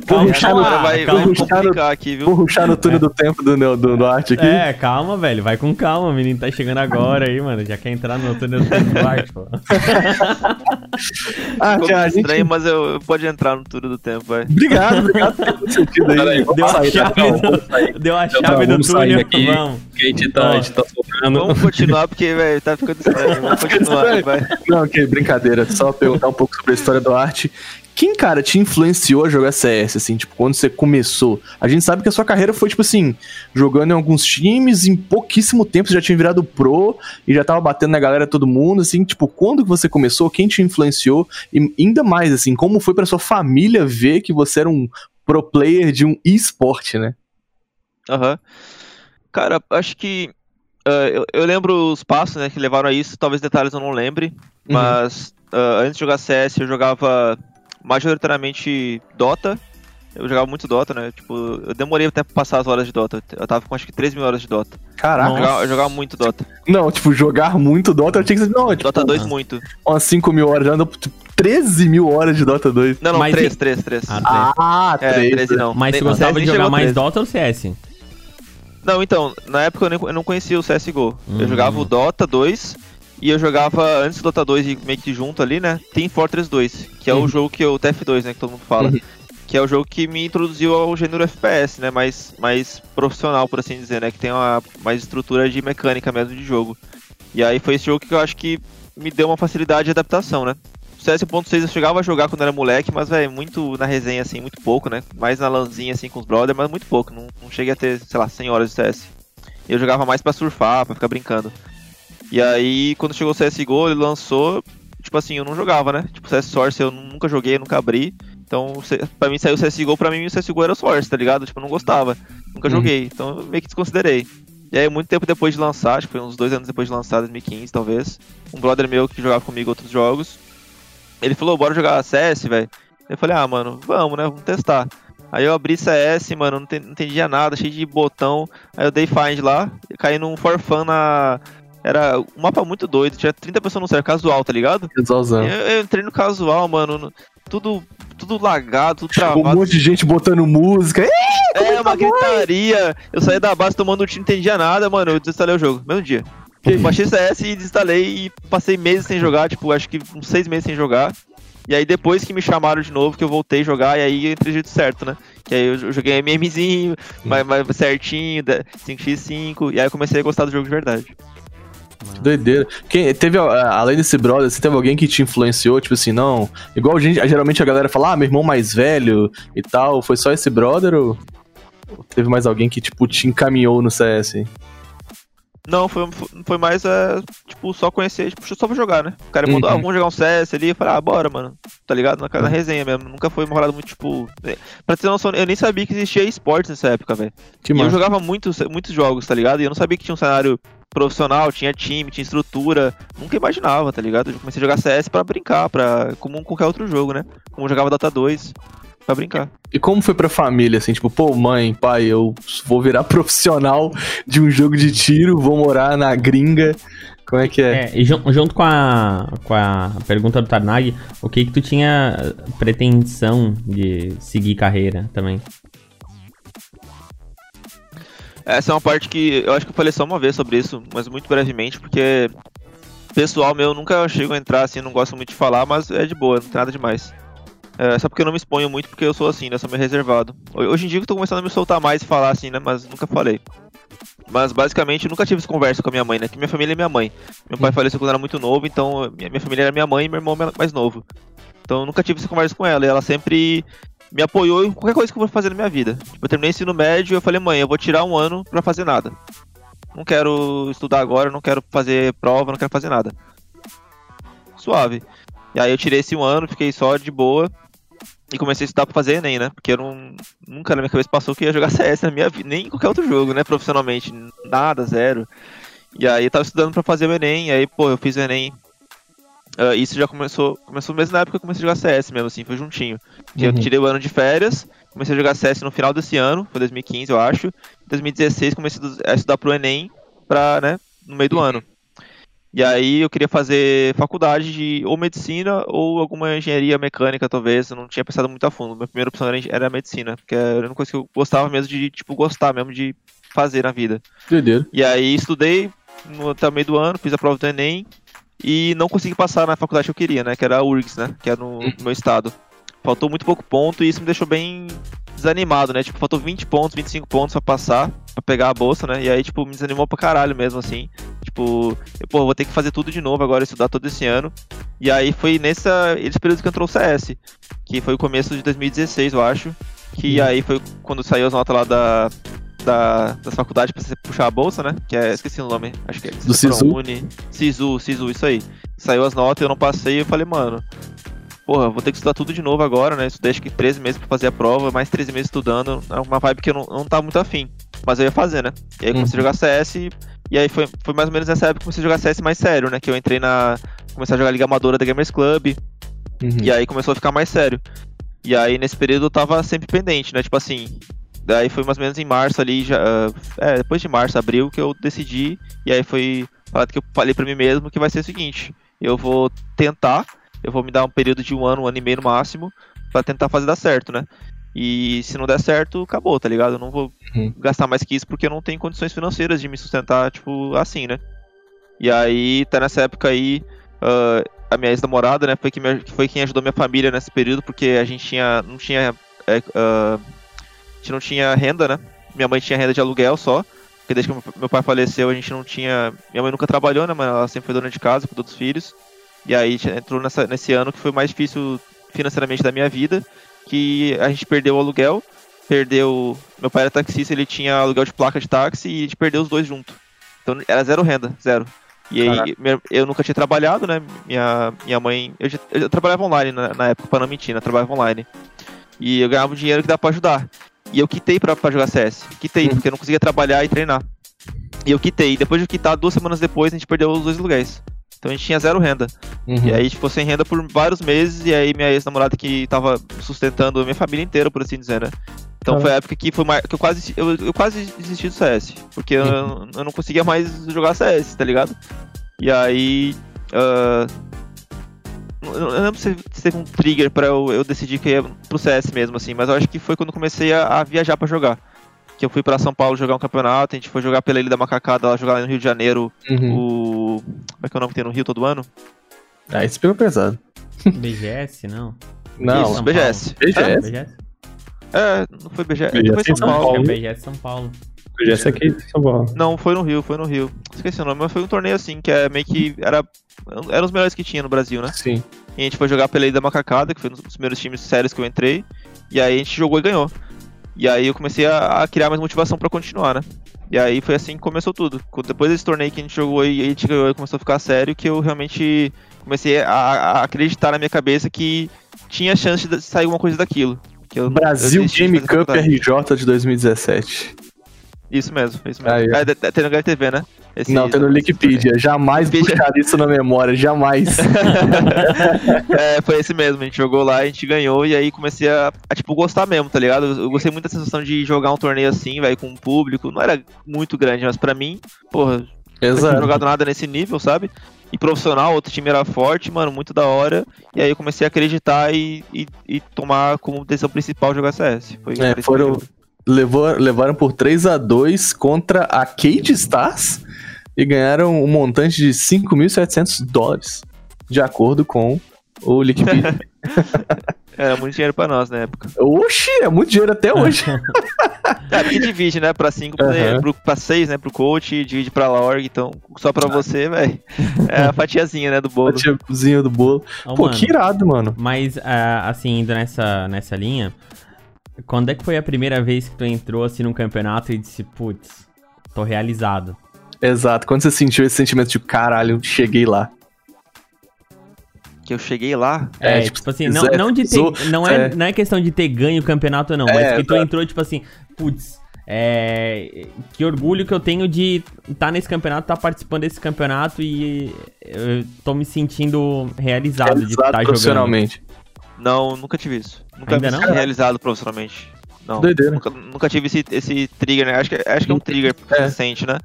Calma, ruxar no- vai, calma. vai puxar no- aqui, viu? Vou ruxar no túnel do tempo do, do, do, do arte aqui. É, calma, velho. Vai com calma. O menino tá chegando agora aí, mano. Já quer entrar no túnel do tempo do arte, pô. Ah, Ficou a muito gente... estranho, mas eu, eu pode entrar no tudo do tempo, vai. Obrigado, obrigado sentido aí. Peraí, Deu a sair, tá? chave, do... Deu a Então, chave do túnel. aqui. Vamos. Que a gente tá, a gente tá sobrando. Vamos continuar, porque, velho, tá ficando estranho. Vamos continuar, vai. Não, ok, brincadeira. Só perguntar um pouco sobre a história do arte. Quem, cara, te influenciou a jogar CS, assim, tipo, quando você começou? A gente sabe que a sua carreira foi, tipo assim, jogando em alguns times, em pouquíssimo tempo você já tinha virado pro e já tava batendo na galera todo mundo, assim, tipo, quando que você começou? Quem te influenciou? E ainda mais, assim, como foi pra sua família ver que você era um pro player de um e-sport, né? Aham. Cara, acho que. Ah, eu, eu lembro os passos, né, que levaram a isso. Talvez detalhes eu não lembre. Mas ah, antes de jogar CS, eu jogava majoritariamente Dota. Eu jogava muito Dota, né? Tipo, eu demorei até pra passar as horas de Dota. Eu tava com acho que 3 mil horas de Dota. Caraca. Eu jogava, eu jogava muito Dota. Não, tipo, jogar muito Dota, eu tinha que ser, não, tipo, Dota 2 muito. umas 5 mil horas, já andou, tipo, 13 mil horas de Dota 2. Não, não, Mas 3, e- 3, 3. Ah, Ah, é, 3. 13 não. Mas você gostava de jogar mais 13. Dota ou CS? Não, então, na época eu, nem, eu não conhecia o CSGO. Hum. Eu jogava o Dota 2 e eu jogava antes do Dota 2 e meio que junto ali, né? Team Fortress 2, que é o Uhum. jogo que eu. o TF2, né? Que todo mundo fala. Uhum. Que é o jogo que me introduziu ao gênero FPS, né? Mais, mais profissional, por assim dizer, né? Que tem uma mais estrutura de mecânica mesmo de jogo. E aí foi esse jogo que eu acho que me deu uma facilidade de adaptação, né? O CS.6 eu chegava a jogar quando era moleque, mas, velho, muito na resenha, assim, muito pouco, né? Mais na lanzinha, assim, com os brothers, mas muito pouco. Não, não cheguei a ter, sei lá, 100 horas de CS. Eu jogava mais pra surfar, pra ficar brincando. E aí, quando chegou o CSGO, ele lançou, tipo assim, eu não jogava, né? Tipo, CS Source eu nunca joguei, nunca abri. Então, pra mim saiu o CSGO, pra mim o CSGO era o Source, tá ligado? Tipo, eu não gostava. Nunca Uhum. joguei. Então, eu meio que desconsiderei. E aí, muito tempo depois de lançar, acho que foi uns dois anos depois de lançar, 2015, talvez, um brother meu que jogava comigo outros jogos, ele falou, bora jogar CS, velho. Eu falei, ah, mano, vamos, né? Vamos testar. Aí eu abri CS, mano, não, enten- não entendia nada, cheio de botão. Aí eu dei find lá, caí num for fun na. Era um mapa muito doido, tinha 30 pessoas no server, casual, tá ligado? Casalzão. Eu, eu entrei no casual, mano, no- tudo, tudo lagado, tudo Um travado. monte de gente botando música. Ih, É, uma gritaria. Eu saí da base tomando tiro, não entendia nada, mano. Eu desinstalei o jogo, mesmo dia. Que Baixei CS e desinstalei e passei meses sem jogar, tipo, acho que uns seis meses sem jogar. E aí depois que me chamaram de novo, que eu voltei a jogar, e aí eu entrei do jeito certo, né? Que aí eu joguei MMzinho, mais, mais certinho, da- 5x5, e aí eu comecei a gostar do jogo de verdade. Que doideira. Quem, teve, a- além desse brother, você teve alguém que te influenciou, tipo assim, não. Igual a gente, geralmente a galera fala, ah, meu irmão mais velho e tal. Foi só esse brother ou ou teve mais alguém que, tipo, te encaminhou no CS? Não, foi, foi mais, é, tipo, só conhecer, tipo, só pra jogar, né? O cara me mandou, Uhum. ah, vamos jogar um CS ali, eu falei, ah, bora, mano. Tá ligado? Na, na resenha mesmo. Nunca foi uma parada muito, tipo. é, Pra ter noção, eu nem sabia que existia esportes nessa época, velho. E eu jogava muitos, muitos jogos, tá ligado? E eu não sabia que tinha um cenário profissional, tinha time, tinha estrutura. Nunca imaginava, tá ligado? Eu comecei a jogar CS pra brincar, pra, como qualquer outro jogo, né? Como eu jogava Dota 2, pra brincar. E como foi pra família, assim, tipo, pô, mãe, pai, eu vou virar profissional de um jogo de tiro, vou morar na gringa. Como é que é? É, e jun- junto com a, com a pergunta do Tarnag, o que que tu tinha pretensão de seguir carreira também? Essa é uma parte que eu acho que eu falei só uma vez sobre isso, mas muito brevemente, porque pessoal meu nunca chego a entrar assim, não gosto muito de falar, mas é de boa, não tem nada demais. É, só porque eu não me exponho muito, porque eu sou assim, né? Sou meio reservado. Ho- Hoje em dia eu tô começando a me soltar mais e falar assim, né? Mas nunca falei. Mas basicamente eu nunca tive essa conversa com a minha mãe, né? Que minha família é minha mãe. Meu pai faleceu quando eu era muito novo, então minha, família era minha mãe e meu irmão mais novo. Então eu nunca tive essa conversa com ela. E ela sempre me apoiou em qualquer coisa que eu vou fazer na minha vida. Tipo, eu terminei ensino médio e eu falei, mãe, eu vou tirar um ano pra fazer nada. Não quero estudar agora, não quero fazer prova, não quero fazer nada. Suave. E aí eu tirei esse um ano, fiquei só de boa. E comecei a estudar pra fazer Enem, né? Porque eu não, nunca na minha cabeça passou que ia jogar CS na minha vida, nem em qualquer outro jogo, né? Profissionalmente. Nada, zero. E aí eu tava estudando pra fazer o Enem, e aí, pô, eu fiz o Enem. Ah, isso já começou, começou mesmo na época que eu comecei a jogar CS mesmo, assim, foi juntinho. Que Eu Uhum. tirei o ano de férias, comecei a jogar CS no final desse ano, foi 2015, eu acho. Em 2016 comecei a estudar pro Enem, pra, né, no meio do ano. E aí eu queria fazer faculdade de ou medicina ou alguma engenharia mecânica, talvez. Eu não tinha pensado muito a fundo. Minha primeira opção era, era medicina, porque era uma coisa que eu gostava mesmo de, tipo, gostar mesmo de fazer na vida. Doideira. E aí estudei no, até o meio do ano, fiz a prova do Enem e não consegui passar na faculdade que eu queria, né? Que era a URGS, né? Que é no, no meu estado. Faltou muito pouco ponto e isso me deixou bem desanimado, né? Tipo, faltou 20 pontos, 25 pontos pra passar, pra pegar a bolsa, né? E aí, tipo, me desanimou pra caralho mesmo, assim. Tipo, eu, pô, vou ter que fazer tudo de novo agora, estudar todo esse ano. E aí foi nessa, esse período que entrou o CS, que foi o começo de 2016, eu acho. Que aí foi quando saiu as notas lá da, da, das faculdades pra você puxar a bolsa, né? Que é, esqueci o nome, acho que é Do Sisu? Uni, Sisu, Sisu, isso aí. Saiu as notas, eu não passei, e eu falei, mano, porra, vou ter que estudar tudo de novo agora, né? Estudei acho que 13 meses pra fazer a prova, mais 13 meses estudando, é uma vibe que eu não, não tava muito afim. Mas eu ia fazer, né? E aí comecei a jogar CS, e, e aí foi, foi mais ou menos nessa época que comecei a jogar CS mais sério, né? Que eu entrei na. Comecei a jogar Liga Amadora da Gamers Club, Uhum. e aí começou a ficar mais sério. E aí nesse período eu tava sempre pendente, né? Tipo assim. Daí foi mais ou menos em março ali, já. ah, É, depois de março, abril, que eu decidi. E aí foi falado que eu falei pra mim mesmo que vai ser o seguinte: eu vou tentar, eu vou me dar um período de um ano, um ano e meio no máximo, pra tentar fazer dar certo, né? E se não der certo, acabou, tá ligado? Eu não vou Uhum. gastar mais que isso porque eu não tenho condições financeiras de me sustentar, tipo, assim, né? E aí, tá nessa época aí, ah, a minha ex-namorada, né, foi, que me- foi quem ajudou minha família nesse período, porque a gente tinha, não tinha, ah, a gente não tinha renda, né? Minha mãe tinha renda de aluguel só, porque desde que meu- pai faleceu a gente não tinha, minha mãe nunca trabalhou, né, mas ela sempre foi dona de casa, cuidou dos filhos, e aí entrou nessa, nesse ano que foi mais difícil financeiramente da minha vida, que a gente perdeu o aluguel, perdeu, meu pai era taxista, ele tinha aluguel de placa de táxi e a gente perdeu os dois junto. Então era zero renda, zero. E aí, minha- eu nunca tinha trabalhado, né? Minha, minha mãe. Eu, já- eu trabalhava online na, na época, pra não mentir, né? Trabalhava online. E eu ganhava um dinheiro que dá pra ajudar. E eu quitei pra, pra jogar CS. Quitei, Hum. porque eu não conseguia trabalhar e treinar. E eu quitei. Depois de quitar, duas semanas depois, a gente perdeu os dois lugares. Então a gente tinha zero renda. Uhum. E aí a gente ficou sem renda por vários meses. E aí minha ex-namorada que tava sustentando a minha família inteira, por assim dizer, né? Então Ah. foi a época que foi mar- que eu quase eu, eu quase desisti do CS. Porque eu, eu não conseguia mais jogar CS, tá ligado? E aí. ah, eu não lembro se teve um trigger pra eu, eu decidir que ia pro CS mesmo, assim, mas eu acho que foi quando comecei a, a viajar pra jogar. Que eu fui pra São Paulo jogar um campeonato, a gente foi jogar pela Ilha da Macacada, lá jogar lá no Rio de Janeiro, Uhum. o. Como é que é o nome que tem no Rio todo ano? Aí você pegou pesado. BGS, não? Não, Isso, BGS. BGS. BGS? É, não foi BGS, BGS foi São São Paulo. É Paulo. o BGS São Paulo. Esse aqui, São Paulo. Não, foi no Rio, foi no Rio. Esqueci o nome, mas foi um torneio assim, que é meio que. Era, era os melhores que tinha no Brasil, né? Sim. E a gente foi jogar pela Ilha da Macacada, que foi um dos primeiros times sérios que eu entrei. E aí a gente jogou e ganhou. E aí eu comecei a, a criar mais motivação pra continuar, né? E aí foi assim que começou tudo. Depois desse torneio que a gente jogou e a gente ganhou e começou a ficar sério, que eu realmente comecei a, a acreditar na minha cabeça que tinha chance de sair alguma coisa daquilo. Que eu, Brasil eu Game Cup. RJ de 2017. Isso mesmo, isso mesmo. Aí, é, de- de- tem no HTV, né? Esse- não, tem no esse Wikipedia. Jamais buscar isso na memória, jamais. é, foi esse mesmo, a gente jogou lá, a gente ganhou e aí comecei a, a, tipo, gostar mesmo, tá ligado? Eu gostei muito da sensação de jogar um torneio assim, velho, com um público. Não era muito grande, mas pra mim, porra, eu não tinha Exato. jogado nada nesse nível, sabe? E profissional, outro time era forte, mano, muito da hora. E aí eu comecei a acreditar e, e, e tomar como decisão principal jogar CS. Foi, É, foram-. Levou, levaram por 3 a 2 contra a Cade Stars e ganharam um montante de 5.700 dólares, de acordo com o Wikipedia. Era muito dinheiro pra nós na época. Oxi, é muito dinheiro até hoje. É, porque divide, né? Pra 5, Aham. pro, pra 6, né? Pro coach, divide pra org, então só pra você, velho. É a fatiazinha, né? Do bolo. Tiozinho do bolo. Ô, Pô, mano, que irado, mano. Mas, ah, assim, indo nessa, nessa linha, quando é que foi a primeira vez que tu entrou, assim, num campeonato e disse, putz, tô realizado? Exato. Quando você sentiu esse sentimento de caralho, cheguei lá. Que eu cheguei lá. É, É, tipo, tipo, assim, não, não de ter, não, é, é. não é questão de ter ganho o campeonato, não, mas É, que tu exato. entrou, tipo assim, putz, é, que orgulho que eu tenho de estar nesse campeonato, estar participando desse campeonato e eu tô me sentindo realizado, de Realizado estar jogando. profissionalmente. Não, nunca tive isso. Nunca Ainda não? realizado profissionalmente. Não. Doideira. Nunca, nunca tive esse, esse trigger, né? Acho que, acho que é um trigger É. você sente, né?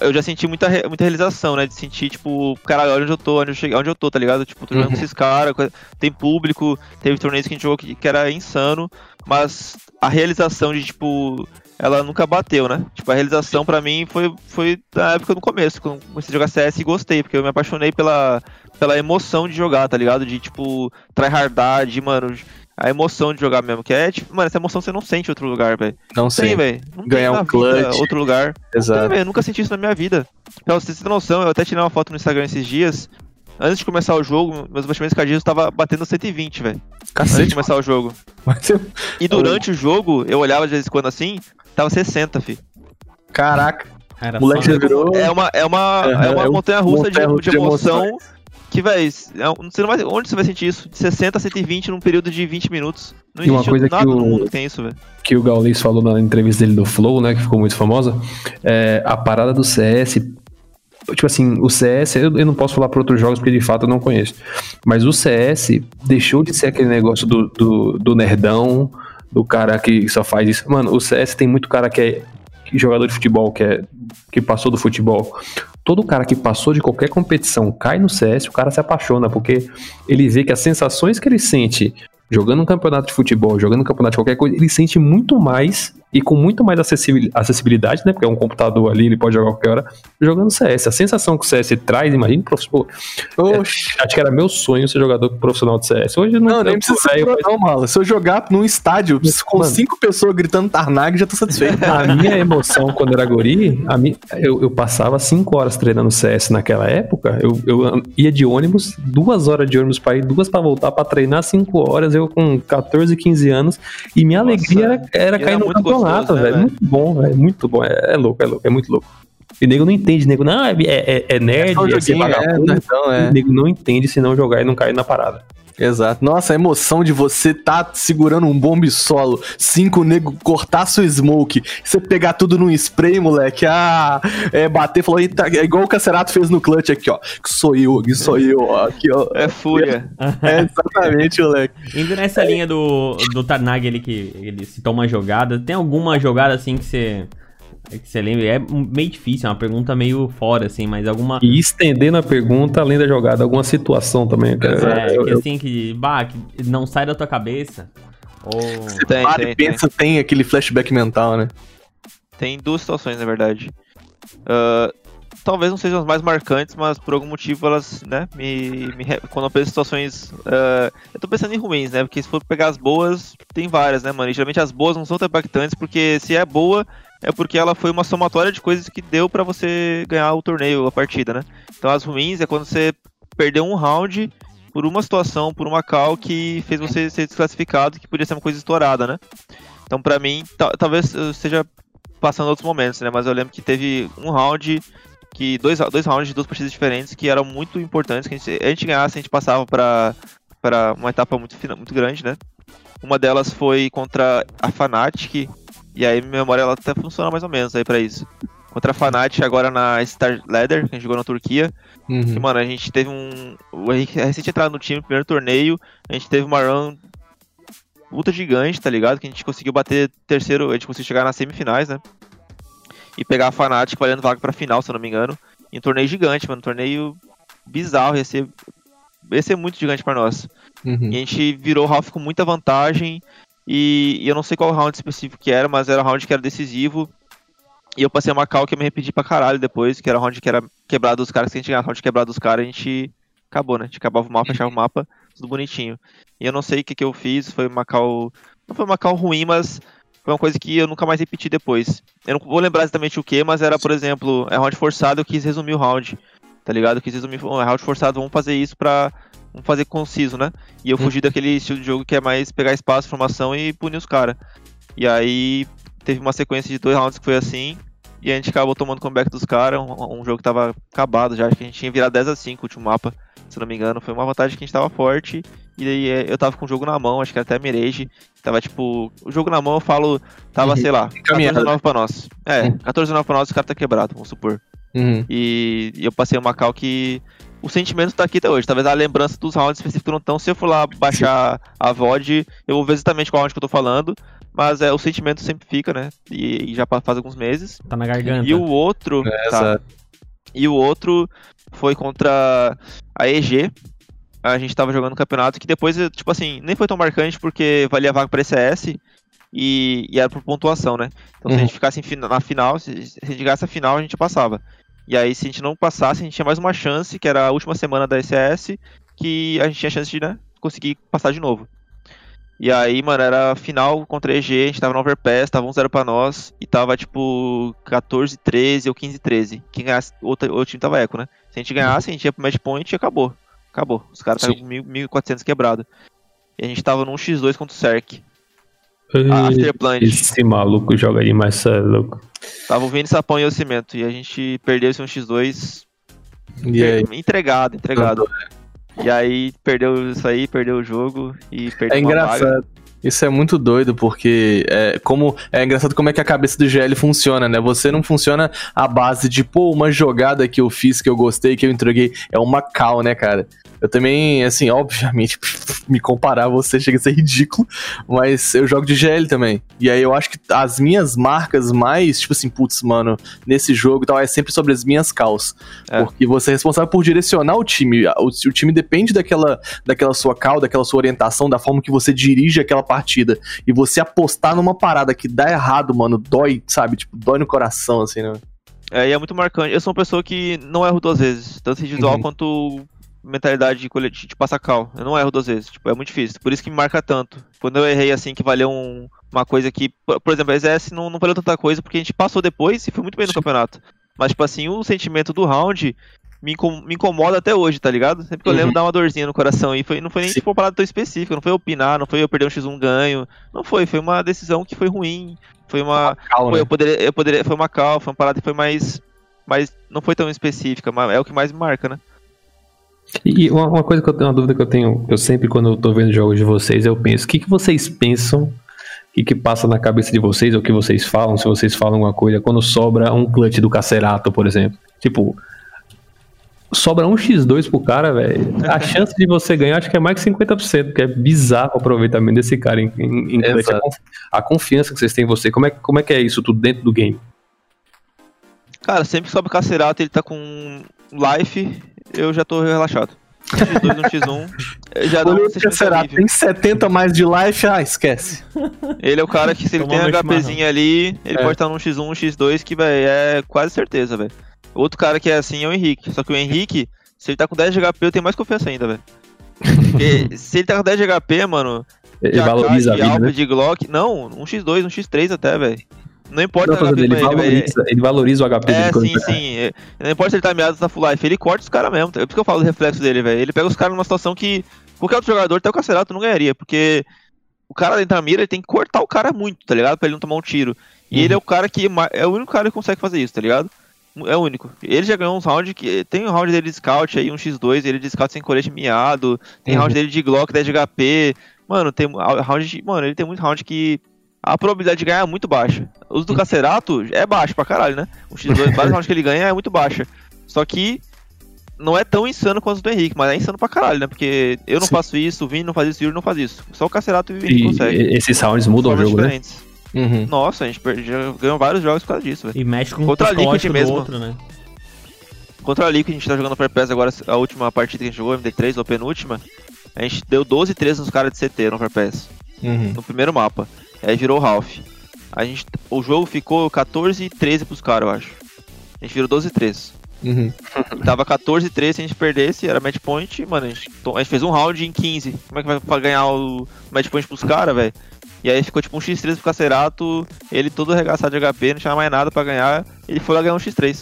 Eu já senti muita, muita realização, né? De sentir, tipo, caralho, olha onde eu tô, onde eu, cheguei, onde eu tô, tá ligado? Tipo, tô jogando Uhum. com esses caras, tem público, teve torneios que a gente jogou que, que era insano, mas a realização de, tipo, ela nunca bateu, né? Tipo, a realização pra mim foi, foi na época no começo, quando eu comecei a jogar CS e gostei, porque eu me apaixonei pela, pela emoção de jogar, tá ligado? De, tipo, tryhardar, de, mano, a emoção de jogar mesmo, que é, tipo, mano, essa emoção você não sente em outro lugar, velho. Não sei. tem, velho. Ganhar um clutch. vida outro lugar. Não Exato. tem, velho. Nunca senti isso na minha vida. Pra vocês terem noção, eu até tirei uma foto no Instagram esses dias. Antes de começar o jogo, meus batimentos cardíacos tava batendo 120, velho. Antes de Cacete, começar o jogo. mas eu- E durante o jogo, eu olhava de vez em quando assim, tava 60, fi. Caraca. Era Moleque só- virou. É uma, é uma, é uma é um montanha russa de, de de emoção. emoções. Que, velho, você não vai, onde você vai sentir isso? De 60 a 120 num período de 20 minutos. Não E uma existe coisa que o- tem isso, velho. que o Gaules falou na entrevista dele do Flow, né, que ficou muito famosa, é, a parada do CS, tipo assim, o CS, eu, eu não posso falar para outros jogos porque de fato eu não conheço, mas o CS deixou de ser aquele negócio do, do, do nerdão, do cara que só faz isso. Mano, o CS tem muito cara que é jogador de futebol, que, é, que passou do futebol. Todo cara que passou de qualquer competição cai no CS, o cara se apaixona, porque ele vê que as sensações que ele sente jogando um campeonato de futebol, jogando um campeonato de qualquer coisa, ele sente muito mais e com muito mais acessibil- acessibilidade, né? Porque é um computador ali, ele pode jogar qualquer hora, jogando CS. A sensação que o CS traz, imagina, professor. Oxi. Acho que era meu sonho ser jogador profissional de CS. Hoje não, Não, nem precisa ser pro, não, mala. Se eu jogar num estádio com Mano. cinco pessoas gritando Tarnag, já tô satisfeito. A minha emoção quando era guri, a mi- eu, eu passava cinco horas treinando CS naquela época. Eu, eu ia de ônibus, duas horas de ônibus pra ir, duas pra voltar pra treinar cinco horas. Eu com 14, 15 anos. E minha Nossa, alegria era, era cair no muito campeonato, né, velho. Muito bom, velho. Muito bom. É, é louco, é louco, é muito louco. E nego não entende, nego, não, é, é, é nerd, só um é, ser joguinho, é, vagabundo. então, é. O nego não entende se não jogar e não cair na parada. Exato. Nossa, a emoção de você tá segurando um bombe solo, cinco nego cortar sua smoke, você pegar tudo num spray, moleque. Ah, é bater, falou, eita, é igual o Cacerato fez no clutch aqui, ó. Que sou eu, que sou eu, ó. Aqui, ó. É fúria. É exatamente, moleque. Indo nessa linha do, do Tarnag, ele que ele citou uma jogada, tem alguma jogada assim que você. Que você lembra? É meio difícil, é uma pergunta meio fora, assim, mas alguma. E estendendo a pergunta, além da jogada, alguma situação também, cara. É, Eu- que eu- assim, que, bah, que não sai da tua cabeça. Ou. Tem, Para tem, e pensa, tem aquele flashback mental, né? Tem duas situações, na verdade. Ah, talvez não sejam as mais marcantes, mas por algum motivo elas, né, me, me quando eu penso em situações, ah, eu tô pensando em ruins, né, porque se for pegar as boas, tem várias, né, mano, e geralmente as boas não são tão impactantes, porque se é boa, é porque ela foi uma somatória de coisas que deu pra você ganhar o torneio, a partida, né. Então as ruins é quando você perdeu um round por uma situação, por uma call que fez você ser desclassificado, que podia ser uma coisa estourada, né. Então pra mim, ta- talvez eu esteja passando outros momentos, né? Mas eu lembro que teve um round que dois, dois rounds de duas partidas diferentes que eram muito importantes, que a gente, a gente ganhasse, a gente passava pra, pra uma etapa muito, muito grande, né? Uma delas foi contra a Fnatic, e aí minha memória ela até funciona mais ou menos aí pra isso. Contra a Fnatic agora na Star Leather, que a gente jogou na Turquia. Que, Uhum. mano, a gente teve um. O Henrique recente entrado no time, primeiro torneio, a gente teve uma run puta gigante, tá ligado? Que a gente conseguiu bater terceiro, a gente conseguiu chegar nas semifinais, né? E pegar a Fnatic valendo vaga pra final, se eu não me engano. Em um torneio gigante, mano. Um torneio bizarro, ia ser, ia ser muito gigante pra nós. Uhum. E a gente virou o Ralph com muita vantagem. E, e eu não sei qual round específico que era, mas era um round que era decisivo. E eu passei uma cal que eu me arrependi pra caralho depois, que era um round que era quebrado dos caras, que a gente ganhava round quebrado dos caras, a gente acabou, né? A gente acabava o mapa, fechava o mapa, tudo bonitinho. E eu não sei o que, que eu fiz, foi uma cal. Não foi uma cal ruim, mas foi uma coisa que eu nunca mais repeti depois. Eu não vou lembrar exatamente o que, mas era, por exemplo, é round forçado, eu quis resumir o round. Tá ligado? Eu quis resumir, é round forçado, vamos fazer isso pra. Vamos fazer conciso, né? E eu Hum. fugi daquele estilo de jogo que é mais pegar espaço, formação e punir os caras. E aí teve uma sequência de dois rounds que foi assim. E a gente acabou tomando comeback dos caras. Um, um jogo que tava acabado já. Acho que a gente tinha virado 10 a 5 o último mapa. Se não me engano. Foi uma vantagem que a gente tava forte. E daí é, eu tava com o jogo na mão, acho que até Mirage. Tava tipo. O jogo na mão eu falo. Tava, Uhum. sei lá, 14 Encaminhado. a 9 pra nós. É, Uhum. 14 a 9 pra nós, o cara tá quebrado, vamos supor. Uhum. E, e eu passei uma cal que. O sentimento tá aqui até hoje. Talvez a lembrança dos rounds específicos não estão. Se eu for lá baixar a VOD, eu vou ver exatamente qual round que eu tô falando. Mas é, o sentimento sempre fica, né? E, e já faz alguns meses. Tá na garganta. E o outro. É, tá. exato. E o outro foi contra a EG. A gente tava jogando um campeonato que depois, tipo assim, nem foi tão marcante porque valia vaga pra ECS e, e era por pontuação, né? Então se a Uhum. gente ficasse na final, se, se a gente ganhasse a final, a gente passava. E aí, se a gente não passasse, a gente tinha mais uma chance, que era a última semana da ECS, que a gente tinha chance de, né, conseguir passar de novo. E aí, mano, era final contra a EG, a gente tava no Overpass, tava 1-0 pra nós, e tava tipo 14-13 ou 15-13. Quem ganhasse, o outro, outro time tava eco, né? Se a gente ganhasse, a gente ia pro match point e acabou. Acabou. Os caras estavam com 1.400 quebrado. E a gente tava num X2 contra o Cerc. Afterplant. Esse maluco joga demais, cê é louco. Tava o Vini Sapão e o Cimento. E a gente perdeu esse um X2 E aí? entregado, entregado. E aí perdeu isso aí, perdeu o jogo e perdeu É uma vaga. Isso é muito doido, porque é, como, é engraçado como é que a cabeça do GL funciona, né? Você não funciona a base de, pô, uma jogada que eu fiz, que eu gostei, que eu entreguei. É uma cal, né, cara? Eu também, assim, obviamente, me comparar a você chega a ser ridículo, mas eu jogo de GL também. E aí eu acho que as minhas marcas mais, tipo assim, putz, mano, nesse jogo e tal, é sempre sobre as minhas calls. É. Porque você é responsável por direcionar o time. O, o time depende daquela, daquela sua call, daquela sua orientação, da forma que você dirige aquela partida. E você apostar numa parada que dá errado, mano, dói, sabe? Tipo, dói no coração, assim, né? É, e é muito marcante. Eu sou uma pessoa que não erro duas vezes, tanto individual Uhum. quanto mentalidade coletiva de passar cal. Eu não erro duas vezes, tipo, é muito difícil. Por isso que me marca tanto. Quando eu errei assim, que valeu um- uma coisa que, por, exemplo, a ESS não, não valeu tanta coisa porque a gente passou depois e foi muito bem no Sim. campeonato. Mas, tipo assim, o sentimento do round me, incom- me incomoda até hoje, tá ligado? Sempre que eu Uhum. lembro, dá uma dorzinha no coração. E foi, não foi nem Sim. tipo, uma parada tão específica, não foi eu opinar, não foi eu perder um X1 ganho. Não foi, foi uma decisão que foi ruim. Foi uma. Cal, Pô, né? eu poderia, eu poderia. Foi uma cal, foi uma parada que foi mais. mas não foi tão específica, mas é o que mais me marca, né? E uma, uma coisa que eu tenho, uma dúvida que eu tenho, eu sempre quando eu tô vendo jogos de vocês, eu penso, o que, que vocês pensam, o que, que passa na cabeça de vocês, ou o que vocês falam, se vocês falam alguma coisa, quando sobra um clutch do Cacerato, por exemplo. Tipo, sobra um X2 pro cara, velho. A chance de você ganhar acho que é mais que 50%, porque é bizarro o aproveitamento desse cara em, em, em. A, confiança que vocês têm em você. Como é, como é que é isso tudo dentro do game? Cara, sempre que sobe o Cacerato ele tá com life, eu já tô relaxado. Um X2, um X1, eu já um o Cacerato, tem 70 mais de life, ah, esquece. Ele é o cara que se ele Tomar tem HPzinho ali, ele É. pode estar num X1, um X2, que, velho, é quase certeza, velho. Outro cara que é assim é o Henrique. Só que o Henrique, se ele tá com 10 de HP, eu tenho mais confiança ainda, velho. Porque se ele tá com 10 de HP, mano, Ele de AK, valoriza a de vida, Alpha, né? de Glock, não, um X2, um X3 até, velho. Não importa Não, ele, ele, velho. valoriza, ele valoriza o HP É, dele. sim, ele- sim. É, Não importa se ele tá meado tá full life, ele corta os caras mesmo. É por isso que eu falo do reflexo dele, velho. Ele pega os caras numa situação que qualquer outro jogador, até o Cacerato, não ganharia. Porque o cara dentro da mira, ele tem que cortar o cara muito, tá ligado? Pra ele não tomar um tiro. E ele é o cara que. É o único cara que consegue fazer isso, tá ligado? É o único. Ele já ganhou uns rounds que. Tem um round dele de scout aí, um X2, ele de scout sem colete miado. Tem Uhum. round dele de Glock, 10 de HP. Mano, tem round de. Mano, ele tem muito round que. A probabilidade de ganhar é muito baixa. Os do Cacerato é baixo pra caralho, né? O X2, vários rounds que ele ganha é muito baixa. Só que não é tão insano quanto os do Henrique, mas é insano pra caralho, né? Porque eu não Sim. faço isso, o Vini não faz isso, o Yuri não faz isso. Só o Cacerato e o Henrique E conseguem. esses rounds mudam o jogo, né? Uhum. Nossa, a gente ganhou vários jogos por causa disso, velho. E mexe com Contra o a Liquid mesmo. outro, né? Contra a Liquid, a gente tá jogando Fair Pass agora, a última partida que a gente jogou, MD3, ou a penúltima. A gente deu 12 13 nos caras de CT no Fair Pass, Uhum. no primeiro mapa. Aí virou o Ralph. A gente, o jogo ficou 14 e 13 pros caras, eu acho. A gente virou 12 e 13. Uhum. Tava 14 e 13 se a gente perdesse, era match point, mano, a gente, a gente fez um round em 15. Como é que vai pra ganhar o match point pros caras, velho? E aí ficou tipo um X3 pro Cacerato, ele todo arregaçado de HP, não tinha mais nada pra ganhar, ele foi lá ganhar um X3.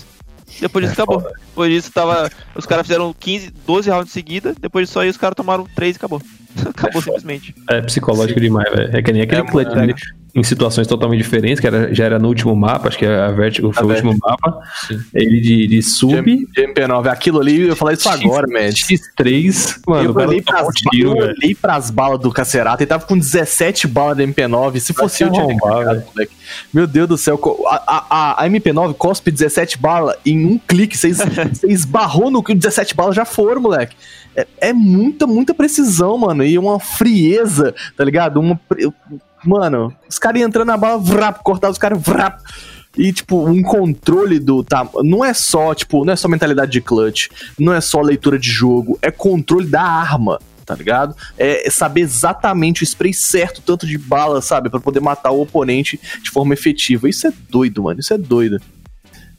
Depois disso acabou. Depois disso tava. Os caras fizeram 15, 12 rounds em seguida, depois disso aí os caras tomaram 3 e acabou. acabou simplesmente. É psicológico demais, velho. É que nem aquele É, clutch, né? Em situações totalmente diferentes, que era, já era no último mapa, acho que a Vertigo foi A o último mapa. Sim. Ele de, de sub. De MP9, aquilo ali, eu ia falar isso agora, man. X3, mano, eu olhei, tomou pras, um tiro, eu velho. olhei pras balas do Cacerato, ele tava com 17 balas da MP9. Se fosse eu, tinha cagado, velho. moleque. Meu Deus do céu, a, a, a- a MP9 cospe 17 balas em um clique. Você es- você esbarrou no que 17 balas já foram, moleque. É, é muita, muita precisão, mano. E uma frieza, tá ligado? Uma. pre- Mano, os caras entrando na bala, vrap, cortar os caras, vrap. E, tipo, um controle do. Tá, não é só, tipo, não é só mentalidade de clutch, não é só leitura de jogo, é controle da arma, tá ligado? É saber exatamente o spray certo, tanto de bala, sabe? Pra poder matar o oponente de forma efetiva. Isso é doido, mano. Isso é doido.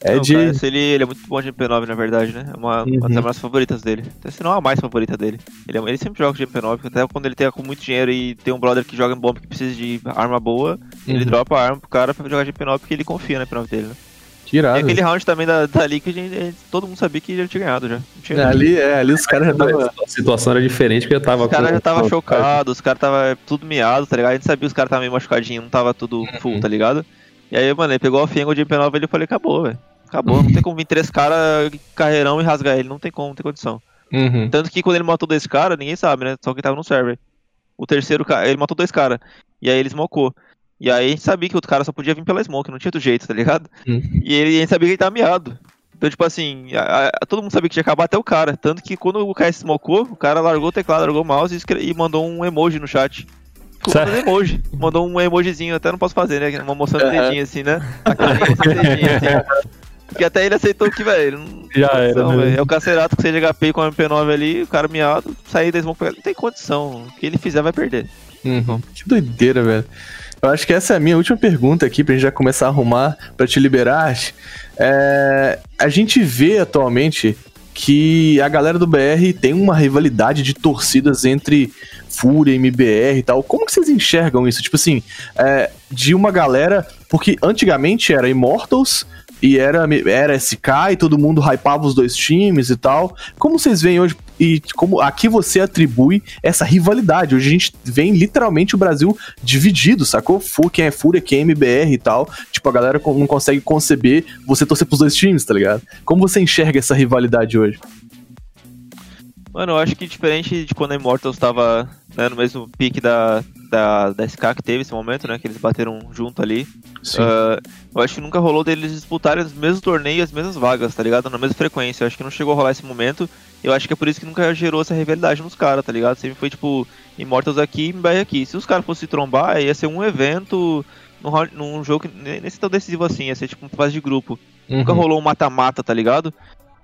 É Não, de. cara, esse ele, ele é muito bom de MP9, na verdade, né? É uma, uma das Uhum. minhas favoritas dele. Até se não a mais favorita dele. Ele, é- ele sempre joga de MP9, até quando ele tem com muito dinheiro e tem um brother que joga em bomba que precisa de arma boa, ele Uhum. dropa a arma pro cara pra jogar de MP9 porque ele confia na MP9 dele, né? E Tirado. aquele round também da, da Liquid, todo mundo sabia que ele tinha ganhado já. Tinha É, ali, é, ali os caras já estavam. A situação era diferente porque eu tava Os caras já tava chocados, os caras tava tudo miado, tá ligado? A gente sabia que os caras tava meio machucadinho, não tava tudo Uhum. full, tá ligado? E aí, mano, ele pegou a Fengo de MP9 e eu falei, acabou, velho. Acabou, não tem como vir três caras carreirão e rasgar ele, não tem como, não tem condição. Uhum. Tanto que quando ele matou dois caras, ninguém sabe, né? Só quem tava no server. O terceiro cara, ele matou dois caras. E aí ele smocou. E aí a gente sabia que o outro cara só podia vir pela smoke, não tinha outro jeito, tá ligado? Uhum. E ele, a gente sabia que ele tava miado. Então, tipo assim, a- a- todo mundo sabia que tinha acabar até o cara. Tanto que quando o cara smocou, o cara largou o teclado, largou o mouse e, e mandou um emoji no chat. Mandando emoji. Mandou um emojizinho, até não posso fazer, né? Uma moção de dedinho assim, né? A carinha de dedinho assim. Porque até ele aceitou que, velho, não Já tem era, condição, né? velho. É o Cacerato que seja HP com a MP9 ali, o cara miado, sair da smoke, não tem condição. O que ele fizer vai perder. Uhum. Que doideira, velho. Eu acho que essa é a minha última pergunta aqui pra gente já começar a arrumar pra te liberar. É, a gente vê atualmente que a galera do BR tem uma rivalidade de torcidas entre Fúria, MBR e tal. Como que vocês enxergam isso? Tipo assim, é, de uma galera. Porque antigamente era Immortals e era, era SK e todo mundo hypava os dois times e tal. Como vocês veem hoje? e como aqui você atribui essa rivalidade. Hoje a gente vem literalmente o Brasil dividido, sacou? Fu, quem é Fúria, quem é MBR e tal. Tipo, a galera não consegue conceber você torcer pros dois times, tá ligado? Como você enxerga essa rivalidade hoje? Mano, eu acho que diferente de quando a Immortals tava né, no mesmo pique da, da, da SK que teve esse momento, né? Que eles bateram junto ali. Uh, eu acho que nunca rolou deles disputarem os mesmos torneios, as mesmas vagas, tá ligado? Na mesma frequência. Eu acho que não chegou a rolar esse momento. Eu acho que é por isso que nunca gerou essa rivalidade nos caras, tá ligado? Sempre foi tipo, Immortals aqui e MBR aqui. Se os caras fossem se trombar, ia ser um evento num, num jogo nesse tão decisivo assim, ia ser tipo uma fase de grupo. Uhum. Nunca rolou um mata-mata, tá ligado?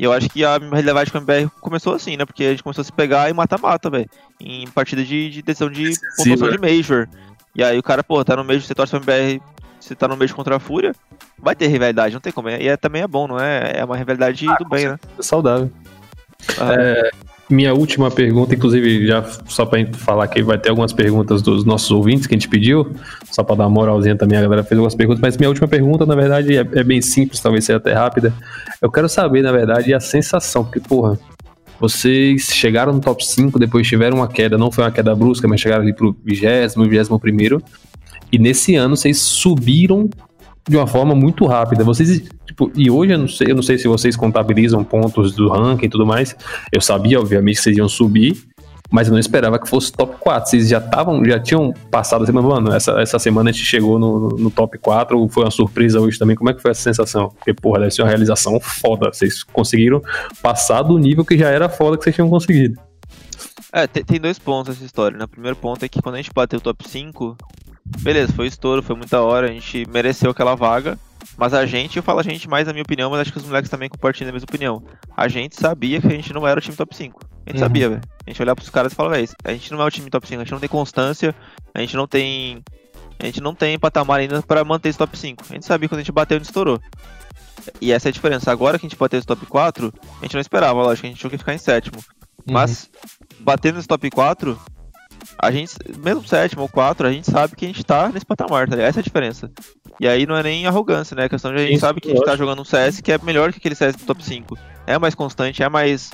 E eu acho que a realidade com a MBR começou assim, né? Porque a gente começou a se pegar e mata-mata, velho. Em partida de, de decisão de pontuação de Major. E aí o cara, pô, tá no Major, você torce pra MBR, você tá no Major contra a Fúria, vai ter rivalidade, não tem como. E é, também é bom, não é? É uma rivalidade ah, do bem, né? É saudável. Ah, é, minha última pergunta, inclusive, já só pra gente falar que vai ter algumas perguntas dos nossos ouvintes que a gente pediu, só pra dar uma moralzinha também, a galera fez algumas perguntas, mas minha última pergunta, na verdade, é, é bem simples, talvez seja até rápida. Eu quero saber, na verdade, a sensação, porque, porra, vocês chegaram no top 5, depois tiveram uma queda, não foi uma queda brusca, mas chegaram ali pro 20 21 primeiro, e nesse ano vocês subiram de uma forma muito rápida. Vocês, tipo, e hoje eu não sei, eu não sei se vocês contabilizam pontos do ranking e tudo mais. Eu sabia, obviamente, que vocês iam subir, mas eu não esperava que fosse top 4. Vocês já estavam, já tinham passado a semana, mano, essa, essa semana a gente chegou no, no top 4, foi uma surpresa hoje também. Como é que foi essa sensação? Porque, porra, deve ser uma realização foda. Vocês conseguiram passar do nível que já era foda que vocês tinham conseguido. É, tem, dois pontos essa história, né? O primeiro ponto é que quando a gente bateu o top 5, beleza, foi estouro, foi muita hora, a gente mereceu aquela vaga. Mas a gente, eu falo a gente mais na minha opinião, mas acho que os moleques também compartilham a mesma opinião. A gente sabia que a gente não era o time top 5. A gente uhum. sabia, velho. A gente olhava pros caras e falava, velho, a gente não é o time top 5, a gente não tem constância, a gente não tem. A gente não tem patamar ainda para manter esse top 5. A gente sabia quando a gente bateu e estourou. E essa é a diferença. Agora que a gente bateu esse top 4, a gente não esperava, lógico, a gente tinha que ficar em sétimo. Uhum. Mas, batendo nesse top 4, a gente, mesmo sétimo ou quatro, a gente sabe que a gente tá nesse patamar, tá Essa é a diferença. E aí não é nem arrogância, né? A questão de a gente Isso, sabe que a gente tá jogando um CS que é melhor que aquele CS do top 5. É mais constante, é mais.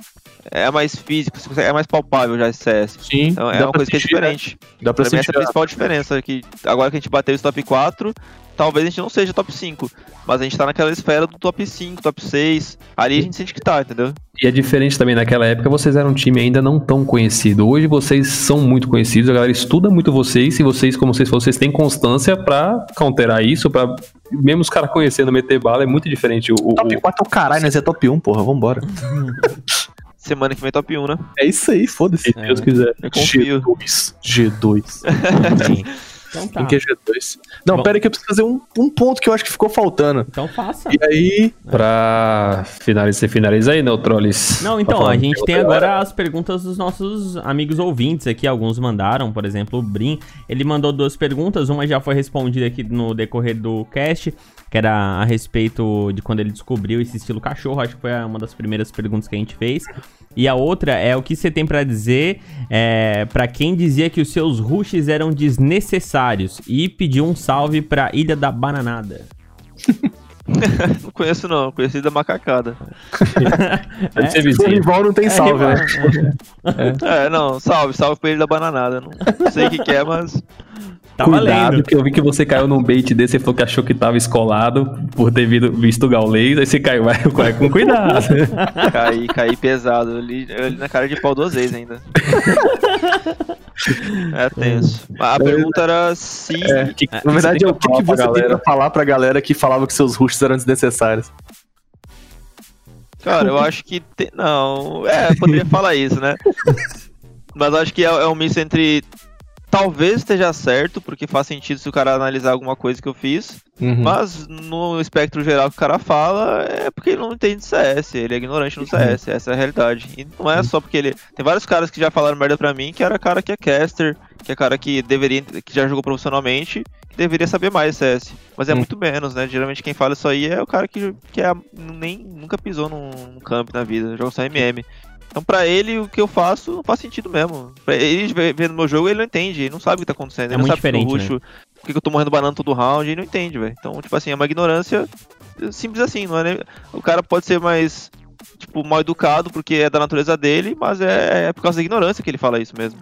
É mais físico, é mais palpável já esse CS. Sim. Então é uma coisa que é diferente. Dá pra, pra mim, essa é a principal diferença. Que agora que a gente bateu esse top 4, talvez a gente não seja top 5, mas a gente tá naquela esfera do top 5, top 6. Ali a gente sente que tá, entendeu? E é diferente também, naquela época vocês eram um time ainda não tão conhecido. Hoje vocês são muito conhecidos, a galera estuda muito vocês e vocês, como vocês vocês têm constância para counterar isso, para mesmo os caras conhecendo meter bala, é muito diferente. O, top 4 é o caralho, nós é top 1, porra, vambora. Semana que vem top 1, né? É isso aí, foda-se. Se Deus quiser. Eu confio. G2. G2. Então tá. Em QG2. Não, Bom. pera aí que eu preciso fazer um, um ponto que eu acho que ficou faltando. Então faça. E aí. Pra finalizar, você finaliza aí, Neutrolis. Não, então, a gente tem agora as perguntas dos nossos amigos ouvintes aqui. Alguns mandaram, por exemplo, o Brim. Ele mandou duas perguntas. Uma já foi respondida aqui no decorrer do cast, que era a respeito de quando ele descobriu esse estilo cachorro. Acho que foi uma das primeiras perguntas que a gente fez. E a outra é o que você tem para dizer é, para quem dizia que os seus rushes eram desnecessários e pediu um salve pra Ilha da Bananada. não conheço não, conheci da macacada. É, ser vizinho. rival não tem é, salve, né? É. é. não, salve, salve pra Ilha da Bananada. Não, não sei o que, que é, mas Tá Cuidado, valendo. que eu vi que você caiu num bait desse e falou que achou que tava escolado por ter visto o Gaulês, aí você caiu, vai, vai com cuidado. caí, caí pesado, ali, ali na cara de pau duas vezes ainda. é tenso. A pergunta era se... É, que, na verdade, é o que, que você tem pra falar pra galera que falava que seus rushes eram desnecessários? Cara, eu acho que... Te... Não, é, poderia falar isso, né? Mas acho que é, é um misto entre Talvez esteja certo, porque faz sentido se o cara analisar alguma coisa que eu fiz. Uhum. Mas no espectro geral que o cara fala, é porque ele não entende CS, ele é ignorante no CS, uhum. essa é a realidade. E não é só porque ele. Tem vários caras que já falaram merda pra mim, que era cara que é caster, que é cara que deveria. que já jogou profissionalmente, que deveria saber mais CS. Mas é uhum. muito menos, né? Geralmente quem fala isso aí é o cara que, que é, nem, nunca pisou num, num camp na vida, joga só MM. Então, pra ele, o que eu faço não faz sentido mesmo. Pra ele vendo meu jogo, ele não entende, ele não sabe o que tá acontecendo. É ele muito não sabe diferente, ruxo, né? por que eu tô morrendo banana todo round, ele não entende, velho. Então, tipo assim, é uma ignorância simples assim, não é nem... O cara pode ser mais tipo, mal educado, porque é da natureza dele, mas é, é por causa da ignorância que ele fala isso mesmo.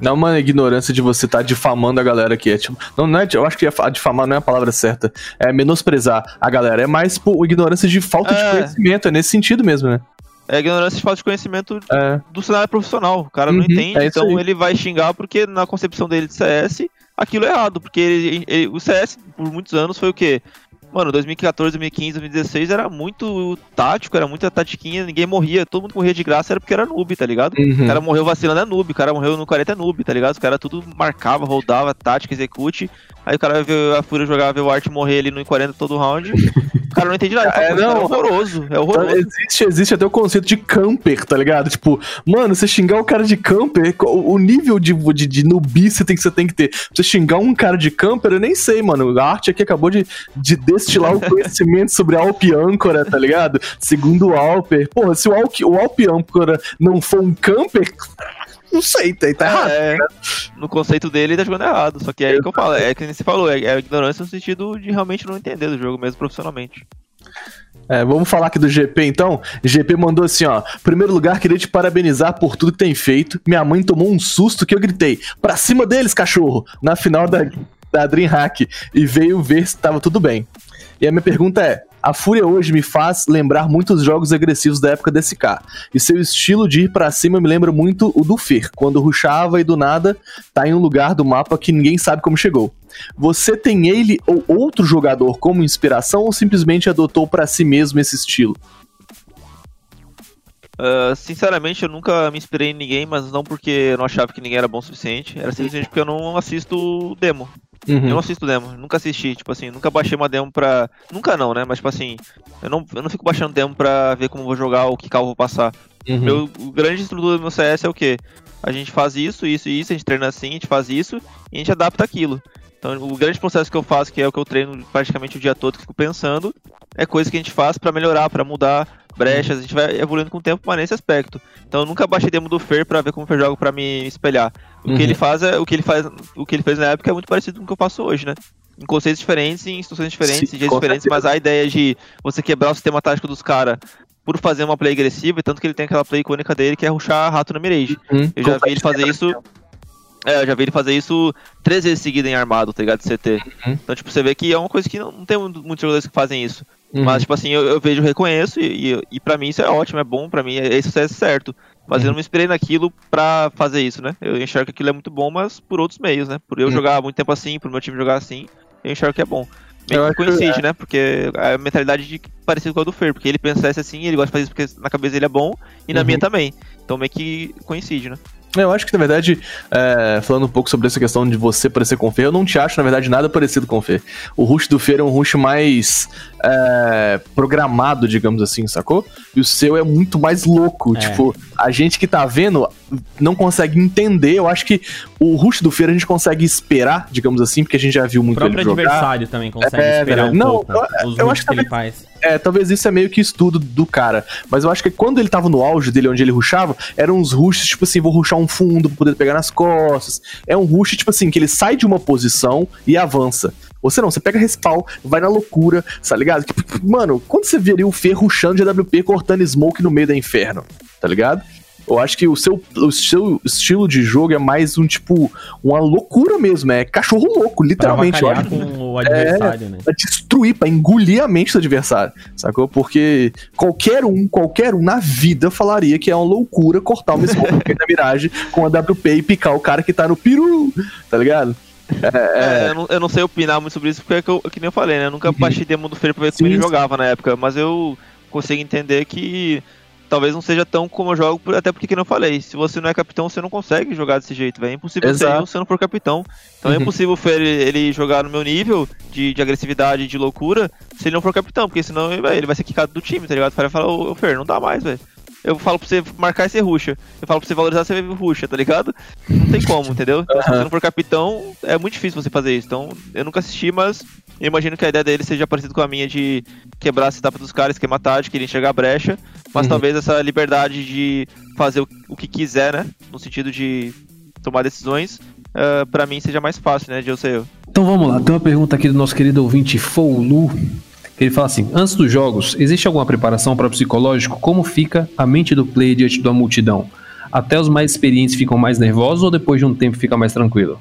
Não é uma ignorância de você estar tá difamando a galera que é tipo. Não, não é, eu acho que difamar não é a palavra certa. É menosprezar a galera. É mais por ignorância de falta é. de conhecimento. É nesse sentido mesmo, né? É ignorância de falta de conhecimento é. do cenário profissional. O cara uhum, não entende, é então ele vai xingar porque na concepção dele de CS aquilo é errado. Porque ele, ele, o CS por muitos anos foi o quê? Mano, 2014, 2015, 2016 era muito tático, era muita tatiquinha, ninguém morria, todo mundo morria de graça era porque era noob, tá ligado? Uhum. O cara morreu vacilando é noob, o cara morreu no 40 é noob, tá ligado? Os caras tudo marcava, rodava, tática, execute. Aí o cara vai ver a Fúria jogar, ver o Art morrer ali no 40 todo round. O cara não entende nada. É, não, é horroroso. É horroroso. Existe, existe até o conceito de camper, tá ligado? Tipo, mano, você xingar o cara de camper, o nível de, de, de nubice que você tem que ter. Você xingar um cara de camper, eu nem sei, mano. A arte aqui acabou de, de destilar o conhecimento sobre Alp Âncora, tá ligado? Segundo o Alper. Porra, se o Alp, o Alp Âncora não for um camper, não sei, tá, tá errado. É, né? No conceito dele, ele tá jogando errado. Só que é aí que eu falo, é que você falou, é, é ignorância no sentido de realmente não entender do jogo mesmo profissionalmente. É, vamos falar aqui do GP então. GP mandou assim, ó. Primeiro lugar, queria te parabenizar por tudo que tem feito. Minha mãe tomou um susto que eu gritei: "Pra cima deles, cachorro!" na final da da DreamHack e veio ver se tava tudo bem. E a minha pergunta é: a Fúria hoje me faz lembrar muitos jogos agressivos da época desse SK. E seu estilo de ir para cima me lembra muito o do Fer, quando ruxava e do nada tá em um lugar do mapa que ninguém sabe como chegou. Você tem ele ou outro jogador como inspiração ou simplesmente adotou para si mesmo esse estilo? Uh, sinceramente, eu nunca me inspirei em ninguém, mas não porque eu não achava que ninguém era bom o suficiente. Era simplesmente porque eu não assisto demo. Uhum. Eu não assisto demo, nunca assisti, tipo assim, nunca baixei uma demo pra. Nunca não, né? Mas tipo assim, eu não, eu não fico baixando demo pra ver como vou jogar, o que carro vou passar. Uhum. Meu, o grande estrutura do meu CS é o quê? A gente faz isso, isso e isso, a gente treina assim, a gente faz isso e a gente adapta aquilo. Então, o grande processo que eu faço, que é o que eu treino praticamente o dia todo, que fico pensando, é coisa que a gente faz para melhorar, para mudar brechas, a gente vai evoluindo com o tempo, mas nesse aspecto. Então, eu nunca baixei demo do Fer para ver como o Fer joga para me espelhar. O uhum. que ele faz é, o que ele faz, o que ele fez na época é muito parecido com o que eu faço hoje, né? Em conceitos diferentes, em instruções diferentes, Sim, em jeitos diferentes, mas a ideia de você quebrar o sistema tático dos caras por fazer uma play agressiva, tanto que ele tem aquela play icônica dele que é ruxar rato na mirage. Uhum. Eu já vi ele fazer isso é, eu já vi ele fazer isso três vezes seguida em armado, tá ligado? CT. Uhum. Então, tipo, você vê que é uma coisa que não, não tem muitos jogadores que fazem isso. Uhum. Mas, tipo assim, eu, eu vejo, reconheço e, e, e pra mim isso é ótimo, é bom, pra mim é, esse é certo. Mas uhum. eu não me inspirei naquilo pra fazer isso, né? Eu enxergo que aquilo é muito bom, mas por outros meios, né? Por eu uhum. jogar muito tempo assim, por meu time jogar assim, eu enxergo que é bom. Meio que coincide, é. né? Porque a mentalidade de parecido com a do Fer, porque ele pensa assim, ele gosta de fazer isso porque na cabeça dele é bom, e na minha uhum. também. Então meio que coincide, né? Eu acho que, na verdade, é, falando um pouco sobre essa questão de você parecer com o Fer, eu não te acho, na verdade, nada parecido com o Fer. O rush do Fer é um rush mais é, programado, digamos assim, sacou? E o seu é muito mais louco. É. Tipo, a gente que tá vendo não consegue entender. Eu acho que o rush do Fer a gente consegue esperar, digamos assim, porque a gente já viu muito ele jogar. O próprio adversário também consegue é, esperar um não, pouco eu, os eu acho que, que ele faz. É, talvez isso é meio que estudo do cara. Mas eu acho que quando ele tava no auge dele, onde ele rushava, eram uns rushes, tipo assim, vou rushar um fundo pra poder pegar nas costas. É um rush, tipo assim, que ele sai de uma posição e avança. Você não, você pega respawn, vai na loucura, tá ligado? Mano, quando você viria o Fer rushando de AWP cortando smoke no meio da inferno, tá ligado? Eu acho que o seu, o seu estilo de jogo é mais um tipo, uma loucura mesmo, é cachorro louco, literalmente. Pra com o adversário, é, né? Pra destruir, pra engolir a mente do adversário, sacou? Porque qualquer um, qualquer um na vida falaria que é uma loucura cortar uma smoke da miragem com a WP e picar o cara que tá no peru, tá ligado? É, é... É, eu, não, eu, não, sei opinar muito sobre isso, porque é que, eu, que nem eu falei, né? Eu nunca uhum. baixei demo do Freire pra ver como ele jogava na época, mas eu consigo entender que talvez não seja tão como eu jogo, até porque, que eu falei, se você não é capitão, você não consegue jogar desse jeito, velho. É impossível Exato. ser se não for capitão. Então é uhum. é impossível ele, ele jogar no meu nível de, de agressividade, de loucura, se ele não for capitão, porque senão véio, ele vai ser quicado do time, tá ligado? O Fer fala, ô, Fer, não dá mais, velho. Eu falo pra você marcar e ser ruxa. Eu falo pra você valorizar ser ruxa, tá ligado? Não tem como, entendeu? Então, uhum. se você não for capitão, é muito difícil você fazer isso. Então, eu nunca assisti, mas eu imagino que a ideia dele seja parecida com a minha de quebrar a etapa dos caras, esquema tático, ele enxergar a brecha, mas uhum. talvez essa liberdade de fazer o, o, que quiser, né? No sentido de tomar decisões, uh, para mim seja mais fácil, né? De eu ser eu. Então vamos lá, tem uma pergunta aqui do nosso querido ouvinte Foulu. Que ele fala assim: antes dos jogos, existe alguma preparação para o psicológico? Como fica a mente do player diante da multidão? Até os mais experientes ficam mais nervosos ou depois de um tempo fica mais tranquilo?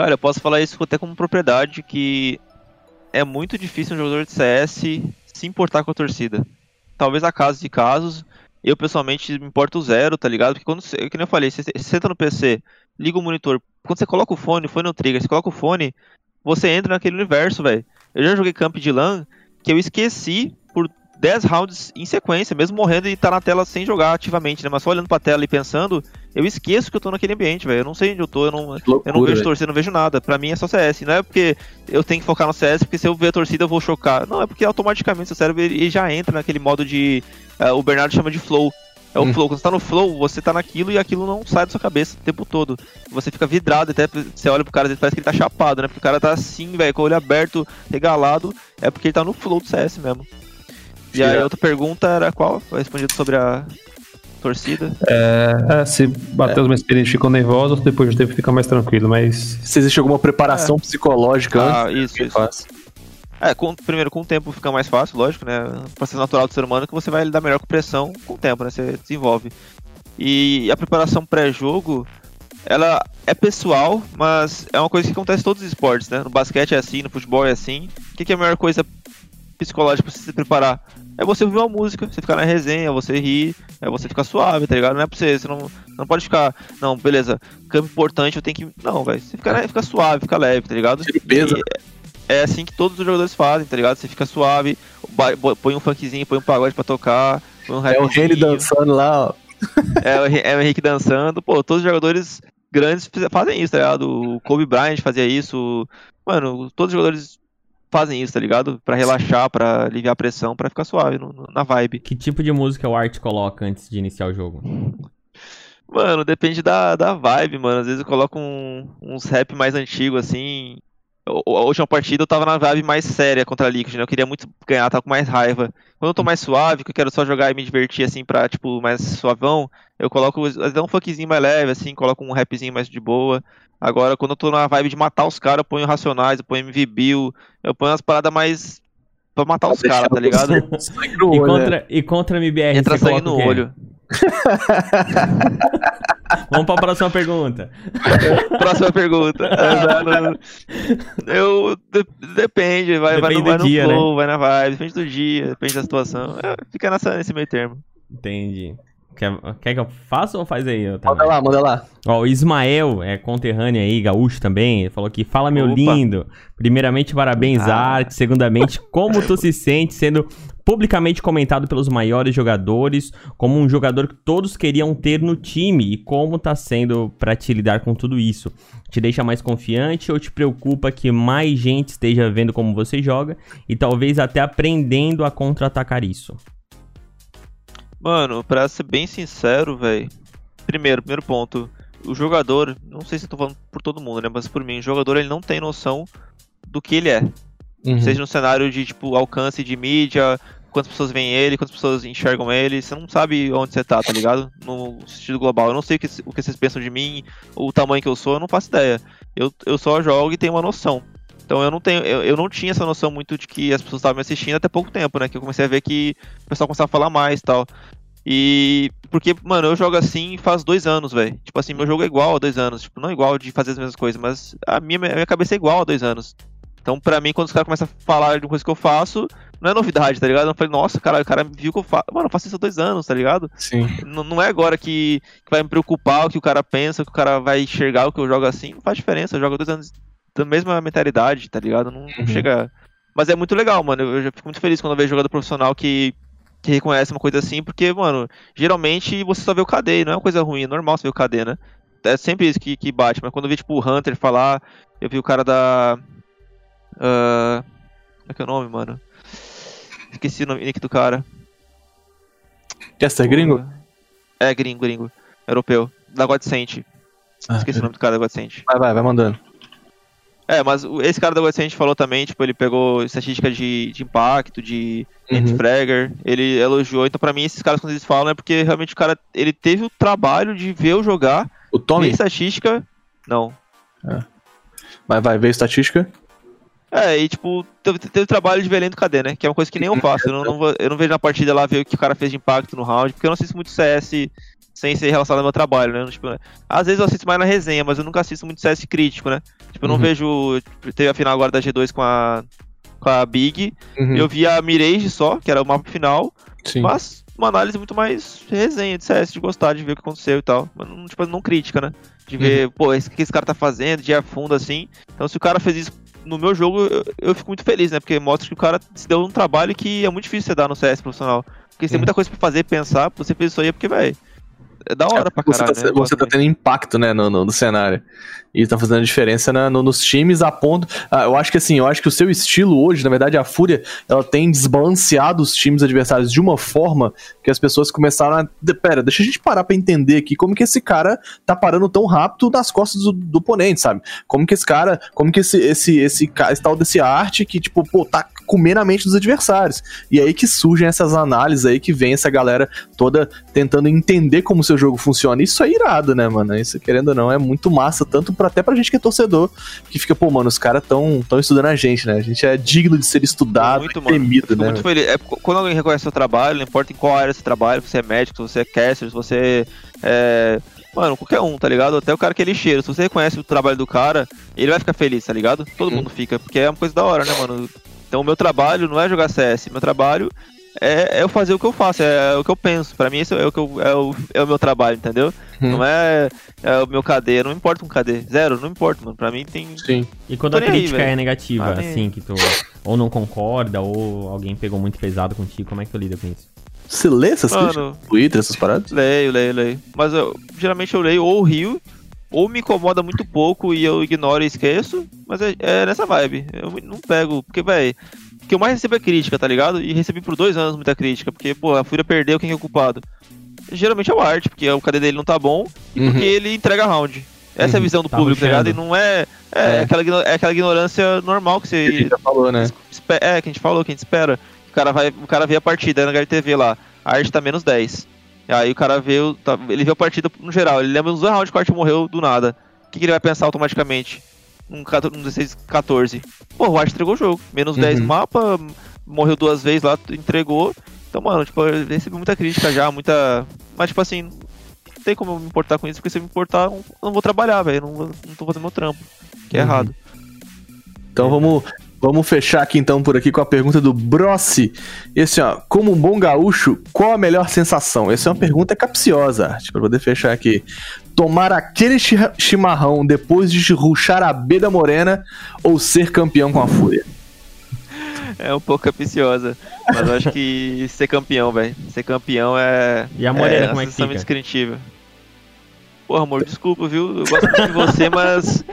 Cara, eu posso falar isso até como propriedade que é muito difícil um jogador de CS se importar com a torcida. Talvez há casos de casos. Eu pessoalmente me importo zero, tá ligado? Porque quando, você, como eu falei, você senta no PC, liga o monitor, quando você coloca o fone, o fone no trigger, você coloca o fone, você entra naquele universo, velho. Eu já joguei camp de LAN que eu esqueci por 10 rounds em sequência, mesmo morrendo e tá na tela sem jogar ativamente, né? Mas só olhando pra tela e pensando, eu esqueço que eu tô naquele ambiente, velho. Eu não sei onde eu tô, eu não, Loucura, eu não vejo torcida, não vejo nada. Pra mim é só CS. Não é porque eu tenho que focar no CS, porque se eu ver a torcida eu vou chocar. Não, é porque automaticamente seu cérebro ele já entra naquele modo de. Uh, o Bernardo chama de flow. É o hum. flow. Quando você tá no flow, você tá naquilo e aquilo não sai da sua cabeça o tempo todo. Você fica vidrado, até você olha pro cara e parece que ele tá chapado, né? Porque o cara tá assim, velho, com o olho aberto, regalado. É porque ele tá no flow do CS mesmo. E aí a outra pergunta era qual? Foi respondido sobre a torcida? É, é se bater é. os experientes ficam nervosos, depois do tempo fica mais tranquilo, mas. Se existe alguma preparação é. psicológica ah, antes, isso, isso. Faz. É, com, primeiro com o tempo fica mais fácil, lógico, né? O processo natural do ser humano que você vai lidar melhor com pressão com o tempo, né? Você desenvolve. E a preparação pré-jogo, ela é pessoal, mas é uma coisa que acontece em todos os esportes, né? No basquete é assim, no futebol é assim. O que, que é a melhor coisa psicológica pra você se preparar? É você ouvir uma música, você ficar na resenha, você rir, é você ficar suave, tá ligado? Não é pra você, você não, não pode ficar, não, beleza, campo importante, eu tenho que. Não, velho, você fica, fica suave, fica leve, tá ligado? Peso. É assim que todos os jogadores fazem, tá ligado? Você fica suave, põe um funkzinho, põe um pagode pra tocar, põe um É o Henry dançando lá, ó. É, o, é o Henrique dançando. Pô, todos os jogadores grandes fazem isso, tá ligado? O Kobe Bryant fazia isso. Mano, todos os jogadores fazem isso, tá ligado? Pra relaxar, pra aliviar a pressão, pra ficar suave no, na vibe. Que tipo de música o Art coloca antes de iniciar o jogo? Mano, depende da, da vibe, mano. Às vezes eu coloco um, uns rap mais antigos, assim. A última partida eu tava na vibe mais séria contra a Liquid, né? Eu queria muito ganhar, tava com mais raiva. Quando eu tô mais suave, que eu quero só jogar e me divertir, assim, pra, tipo, mais suavão, eu coloco até um funkzinho mais leve, assim, coloco um rapzinho mais de boa. Agora, quando eu tô na vibe de matar os caras, eu ponho Racionais, eu ponho MV Bill, eu ponho umas paradas mais pra matar os caras, tá ligado? e, contra, né? e contra MBR, Entra sangue no olho. Vamos para a próxima pergunta. próxima pergunta. Eu de, depende, vai, depende vai, no, vai dia, no flow, né? vai na vibe, depende do dia, depende da situação. É, fica nessa, nesse meio termo. Entendi. Quer, quer que eu faça ou faz aí? Manda lá, manda lá. Ó, o Ismael é conterrâneo aí, gaúcho também. Ele falou que fala, meu Opa. lindo. Primeiramente, parabéns, ah. arte. Segundamente, como tu se sente sendo publicamente comentado pelos maiores jogadores como um jogador que todos queriam ter no time e como tá sendo para te lidar com tudo isso? Te deixa mais confiante ou te preocupa que mais gente esteja vendo como você joga e talvez até aprendendo a contra-atacar isso? Mano, pra ser bem sincero, velho. Primeiro, primeiro ponto. O jogador, não sei se eu tô falando por todo mundo, né? Mas por mim, o jogador ele não tem noção do que ele é. Uhum. Seja no cenário de, tipo, alcance de mídia, quantas pessoas veem ele, quantas pessoas enxergam ele. Você não sabe onde você tá, tá ligado? No sentido global. Eu não sei o que, o que vocês pensam de mim, o tamanho que eu sou, eu não faço ideia. Eu, eu só jogo e tenho uma noção. Então eu não tenho, eu, eu não tinha essa noção muito de que as pessoas estavam me assistindo até pouco tempo, né? Que eu comecei a ver que o pessoal começava a falar mais e tal. E. Porque, mano, eu jogo assim faz dois anos, velho. Tipo assim, meu jogo é igual há dois anos. Tipo, não é igual de fazer as mesmas coisas, mas a minha, a minha cabeça é igual há dois anos. Então, pra mim, quando os caras começam a falar de uma coisa que eu faço, não é novidade, tá ligado? Eu falei, nossa, cara, o cara viu que eu faço. Mano, eu faço isso há dois anos, tá ligado? Sim. N não é agora que, que, vai me preocupar o que o cara pensa, o que o cara vai enxergar o que eu jogo assim. Não faz diferença. Eu jogo há dois anos da mesma mentalidade, tá ligado? Não, não uhum. chega. Mas é muito legal, mano. Eu já fico muito feliz quando eu vejo jogador profissional que, que reconhece uma coisa assim, porque, mano, geralmente você só vê o KD, não é uma coisa ruim, é normal você ver o KD, né? É sempre isso que, que bate, mas quando eu vi, tipo, o Hunter falar, eu vi o cara da. Uh, como é que é o nome, mano? Esqueci o nome nick do cara. Essa é gringo? É, gringo, gringo. Europeu. Da Godsent. Ah, Esqueci é. o nome do cara da Godsent. Vai, vai, vai mandando. É, mas esse cara da Godsent falou também, tipo, ele pegou estatística de, de impacto, de uhum. fragger, ele elogiou. Então, pra mim, esses caras, quando eles falam, é porque realmente o cara, ele teve o trabalho de ver eu jogar. O Tommy? estatística. Não. É. Vai, vai, ver estatística. É, e tipo, teve, teve trabalho de ver além do KD, né? Que é uma coisa que nem eu faço. Eu não, não vou- eu não vejo na partida lá ver o que o cara fez de impacto no round, porque eu não assisto muito CS sem ser relacionado ao meu trabalho, né? Tipo, às vezes eu assisto mais na resenha, mas eu nunca assisto muito CS crítico, né? Tipo, eu não Uhum. vejo. Teve a final agora da G2 com a. Com a Big. Uhum, Eu vi a Mirage só, que era o mapa final. sim. Mas uma análise muito mais resenha de CS, de gostar, de ver o que aconteceu e tal. Mas não, tipo, não crítica, né? De ver, pô, esse, o que esse cara tá fazendo, de ir a fundo assim. Então se o cara fez isso no meu jogo, eu, eu fico muito feliz, né? Porque mostra que o cara se deu um trabalho que é muito difícil você dar no CS profissional. Porque você tem muita coisa pra fazer, pensar, você fez isso aí é porque, velho. É da hora pra Você caralho. tá, né? Você tá tendo impacto, né, no, no, no cenário. E tá fazendo diferença na- no- nos times a ponto. Ah, eu acho que assim, eu acho que o seu estilo hoje, na verdade, a Fúria, ela tem desbalanceado os times adversários de uma forma que as pessoas começaram a. Pera, deixa a gente parar pra entender aqui como que esse cara tá parando tão rápido nas costas do, do oponente, sabe? Como que esse cara. Como que esse, esse, esse, ca- esse tal desse arte que, tipo, pô, tá comendo a mente dos adversários. E aí que surgem essas análises aí que vem essa galera toda tentando entender como o seu jogo funciona. Isso é irado, né, mano? Isso, querendo ou não, é muito massa, tanto pra, até pra gente que é torcedor, que fica, pô, mano, os caras tão, tão estudando a gente, né? A gente é digno de ser estudado muito, e temido, né? muito feliz. É, qu- quando alguém reconhece seu trabalho, não importa em qual área você trabalha, se você é médico, se você é caster, se você é. Mano, qualquer um, tá ligado? Até o cara que é lixeiro. Se você reconhece o trabalho do cara, ele vai ficar feliz, tá ligado? Todo Uhum. mundo fica, porque é uma coisa da hora, né, mano? Então o meu trabalho não é jogar CS, meu trabalho é, é eu fazer o que eu faço, é, o que eu penso. Pra mim, esse é o, que eu- é o, é o meu trabalho, entendeu? Uhum. Não é, é o meu KD, não importa um KD. Zero, não importa, mano. Pra mim tem. Sim. E quando Tô a aí, crítica velho. é negativa, nem assim, aí. que tu ou não concorda, ou alguém pegou muito pesado contigo, como é que tu lida com isso? Você lê essas críticas Mano, Twitter, essas paradas? Leio, leio, leio. Mas eu, geralmente eu leio ou rio, ou me incomoda muito pouco e eu ignoro e esqueço. Mas é, é nessa vibe. Eu não pego, porque, velho. O que eu mais recebo é crítica, tá ligado? E recebi por dois anos muita crítica, porque, pô, a Fúria perdeu, quem é o culpado? Geralmente é o Art, porque o KD dele não tá bom e porque ele entrega round. Essa é a Uhum. visão do Tá público, tá ligado? E não é. É, É. Aquela, é aquela ignorância normal que Que a você gente já falou, né? É, que a gente falou, que a gente espera. O cara, vai, o cara vê a partida aí na HLTV lá. A arte tá menos 10. E aí o cara vê, tá- ele vê a partida no geral. Ele lembra dos dois rounds que o Art morreu do nada. O que, que ele vai pensar automaticamente? Um, 14 um 16, 14. Pô, o Art entregou o jogo. Menos 10 no Uhum. mapa, morreu duas vezes lá, entregou. Então, mano, tipo, eu recebi muita crítica já, muita. Mas, tipo assim, não tem como eu me importar com isso, porque se eu me importar, eu não vou trabalhar, velho. Não, não tô fazendo meu trampo. Que é Uhum. errado. Então vamos, vamos fechar aqui então por aqui com a pergunta do Brossi. Esse, ó, como um bom gaúcho, qual a melhor sensação? Essa é uma pergunta capciosa, pra poder fechar aqui. Tomar aquele chi- chimarrão depois de ruxar a B da Morena ou ser campeão com a Fúria? É um pouco capiciosa. Mas eu acho que ser campeão, velho. Ser campeão é. E a Morena, é como é que fica? indescritível. Porra, amor, desculpa, viu? Eu gosto muito de você, mas.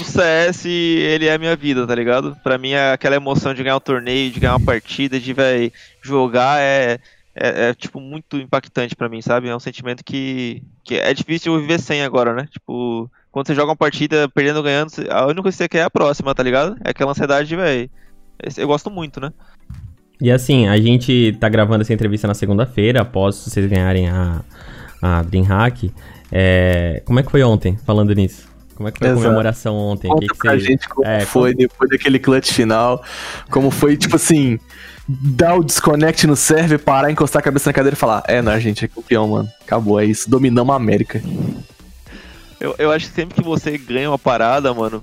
O CS, ele é a minha vida, tá ligado? Pra mim, aquela emoção de ganhar um torneio, de ganhar uma partida, de, véi, jogar é, é, é, tipo, muito impactante pra mim, sabe? É um sentimento que, que é difícil viver sem agora, né? Tipo, quando você joga uma partida perdendo ou ganhando, a única coisa que você quer é a próxima, tá ligado? É aquela ansiedade esse- Eu gosto muito, né? E assim, a gente tá gravando essa entrevista na segunda-feira, após vocês ganharem a, a Dreamhack. É, como é que foi ontem, falando nisso? Como é que foi a Exato. comemoração ontem? Conta que que pra você- gente como é, foi depois daquele clutch final. Como foi, tipo assim, dar o disconnect no server, parar, encostar a cabeça na cadeira e falar: É, não, a gente é campeão, mano. Acabou, é isso. Dominamos a América. Eu, eu acho que sempre que você ganha uma parada, mano,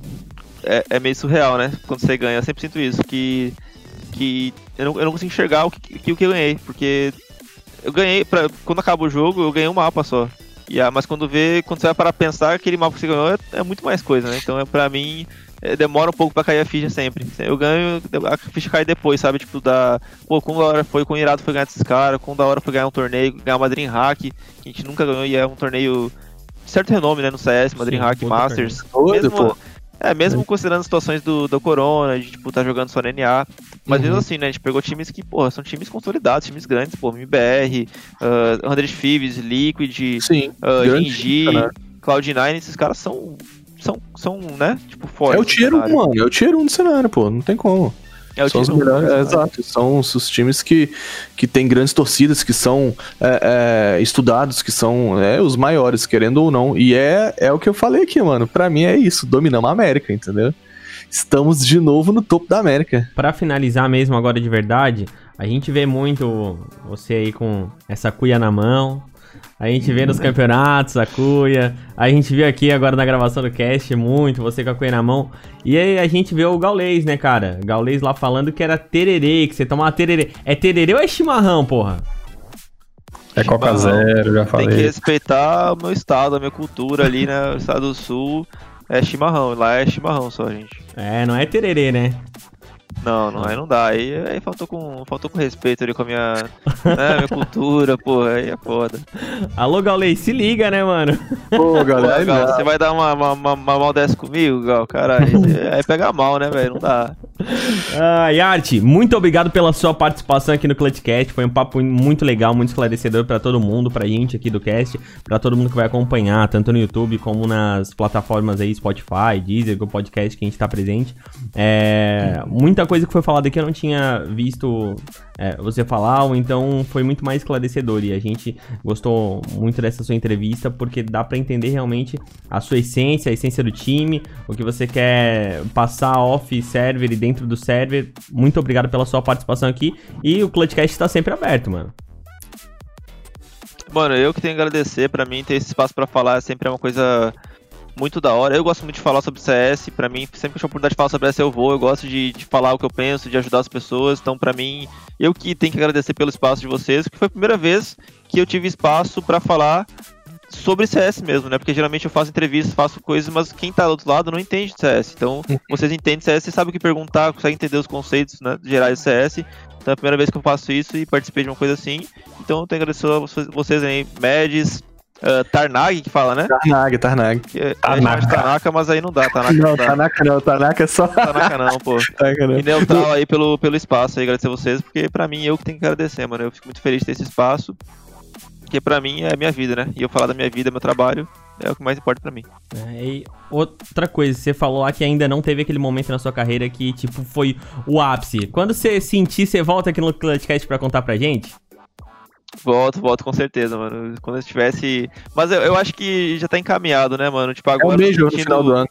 é, é meio surreal, né? Quando você ganha, eu sempre sinto isso, que. que eu não, eu não consigo enxergar o que, que, o que eu ganhei, porque eu ganhei, pra, quando acaba o jogo, eu ganhei um mapa só. E, a- mas quando vê, quando você vai para pensar, aquele mapa que você ganhou é, é muito mais coisa, né? Então, é, pra mim, é, demora um pouco pra cair a ficha sempre. Eu ganho, a ficha cai depois, sabe? Tipo, da. Pô, quão da hora foi, quão irado foi ganhar desses caras, quão da hora foi ganhar um torneio, ganhar uma Dream Hack, que a gente nunca ganhou e é um torneio de certo renome, né? No CS, uma Dream Hack Masters. Mesmo, pô. É, mesmo considerando as situações do, do Corona, de tipo, tá jogando só na NA. Mas mesmo Uhum. assim, né? A gente pegou times que, porra, são times consolidados, times grandes, pô, MBR, uh, 100 Thieves, Liquid, Sim. uh, Genji, fica, né? Cloud9, esses caras são, são, são, né? Tipo, fortes. É o tier 1, cenário. mano. É o tier 1 do cenário, pô. Não tem como. É o são os melhores, é, exato. São os, os times que, que têm grandes torcidas, que são é, é, estudados, que são é, os maiores, querendo ou não. E é, é o que eu falei aqui, mano. Pra mim é isso. Dominamos a América, entendeu? Estamos de novo no topo da América. Pra finalizar mesmo agora de verdade, a gente vê muito você aí com essa cuia na mão. A gente vê nos campeonatos a cuia. A gente viu aqui agora na gravação do cast muito você com a cuia na mão. E aí a gente vê o Gaulês, né, cara? Gaulês lá falando que era tererê, que você tomava tererê. É tererê ou é chimarrão, porra? É Coca. Zero, já Tem que falei. respeitar o meu estado, a minha cultura ali, né? O estado do sul é chimarrão. Lá é chimarrão só, gente. É, não é tererê, né? Não, não, aí não dá. Aí, aí faltou, com, faltou com respeito ali com a minha, né, minha cultura, pô, aí é foda. Alô, Gaulês, se liga, né, mano? Pô, galera. Gal, não. você vai dar uma, uma, uma, uma mal dessa comigo, Gal? Caralho, aí- aí pega mal, né, velho? Não dá. Ah, Yarte, muito obrigado pela sua participação aqui no Clutchcast. Foi um papo muito legal, muito esclarecedor pra todo mundo, pra gente aqui do cast, pra todo mundo que vai acompanhar, tanto no YouTube como nas plataformas aí, Spotify, Deezer, o podcast que a gente tá presente. É, muita coisa que foi falada aqui eu não tinha visto é, você falar, ou então foi muito mais esclarecedor. E a gente gostou muito dessa sua entrevista, porque dá pra entender realmente a sua essência, a essência do time, o que você quer passar off server e dentro do server. Muito obrigado pela sua participação aqui. E o Clutchcast está sempre aberto, mano. Mano, eu que tenho que agradecer. Pra mim, ter esse espaço pra falar sempre é uma coisa muito da hora. Eu gosto muito de falar sobre CS. Pra mim, sempre que eu tiver a oportunidade de falar sobre CS, eu vou. Eu gosto de, de falar o que eu penso, de ajudar as pessoas. Então, pra mim, eu que tenho que agradecer pelo espaço de vocês, que foi a primeira vez que eu tive espaço pra falar sobre CS mesmo, né? Porque geralmente eu faço entrevistas, faço coisas, mas quem tá do outro lado não entende de CS. Então, vocês entendem CS, vocês sabem o que perguntar, conseguem entender os conceitos né, gerais de CS. Então é a primeira vez que eu faço isso e participei de uma coisa assim. Então eu tenho que agradecer a vocês- vocês aí, Medes, uh, Tarnag, que fala, né? Tarnag, Tarnag. É, é chamado de Tanaka, mas aí não dá, Tanaka não, Não, dá. Tanaka não, Tanaka é só. Tanaka não, pô. Tanaka não. E neutral aí pelo, pelo espaço aí, agradecer vocês, porque pra mim eu que tenho que agradecer, mano. Eu fico muito feliz de ter esse espaço, porque pra mim é a minha vida, né? E eu falar da minha vida, meu trabalho, é o que mais importa pra mim. É, e outra coisa, você falou lá que ainda não teve aquele momento na sua carreira que, tipo, foi o ápice. Quando você sentir, você volta aqui no Clutchcast pra contar pra gente? Volto, volto com certeza, mano. Quando eu estivesse. Mas eu, eu acho que já tá encaminhado, né, mano? Tipo, É agora. um beijo tô no final do ano.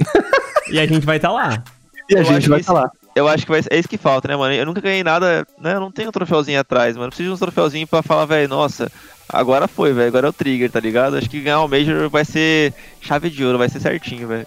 E a gente vai estar lá. E a Eu gente vai estar lá. Eu acho que vai ser. É isso que falta, né, mano? Eu nunca ganhei nada, né? Eu não tenho um troféuzinho atrás, mano. Eu preciso de um troféuzinho pra falar, velho, nossa, agora foi, velho. Agora é o trigger, tá ligado? Acho que ganhar o Major vai ser chave de ouro, vai ser certinho, velho.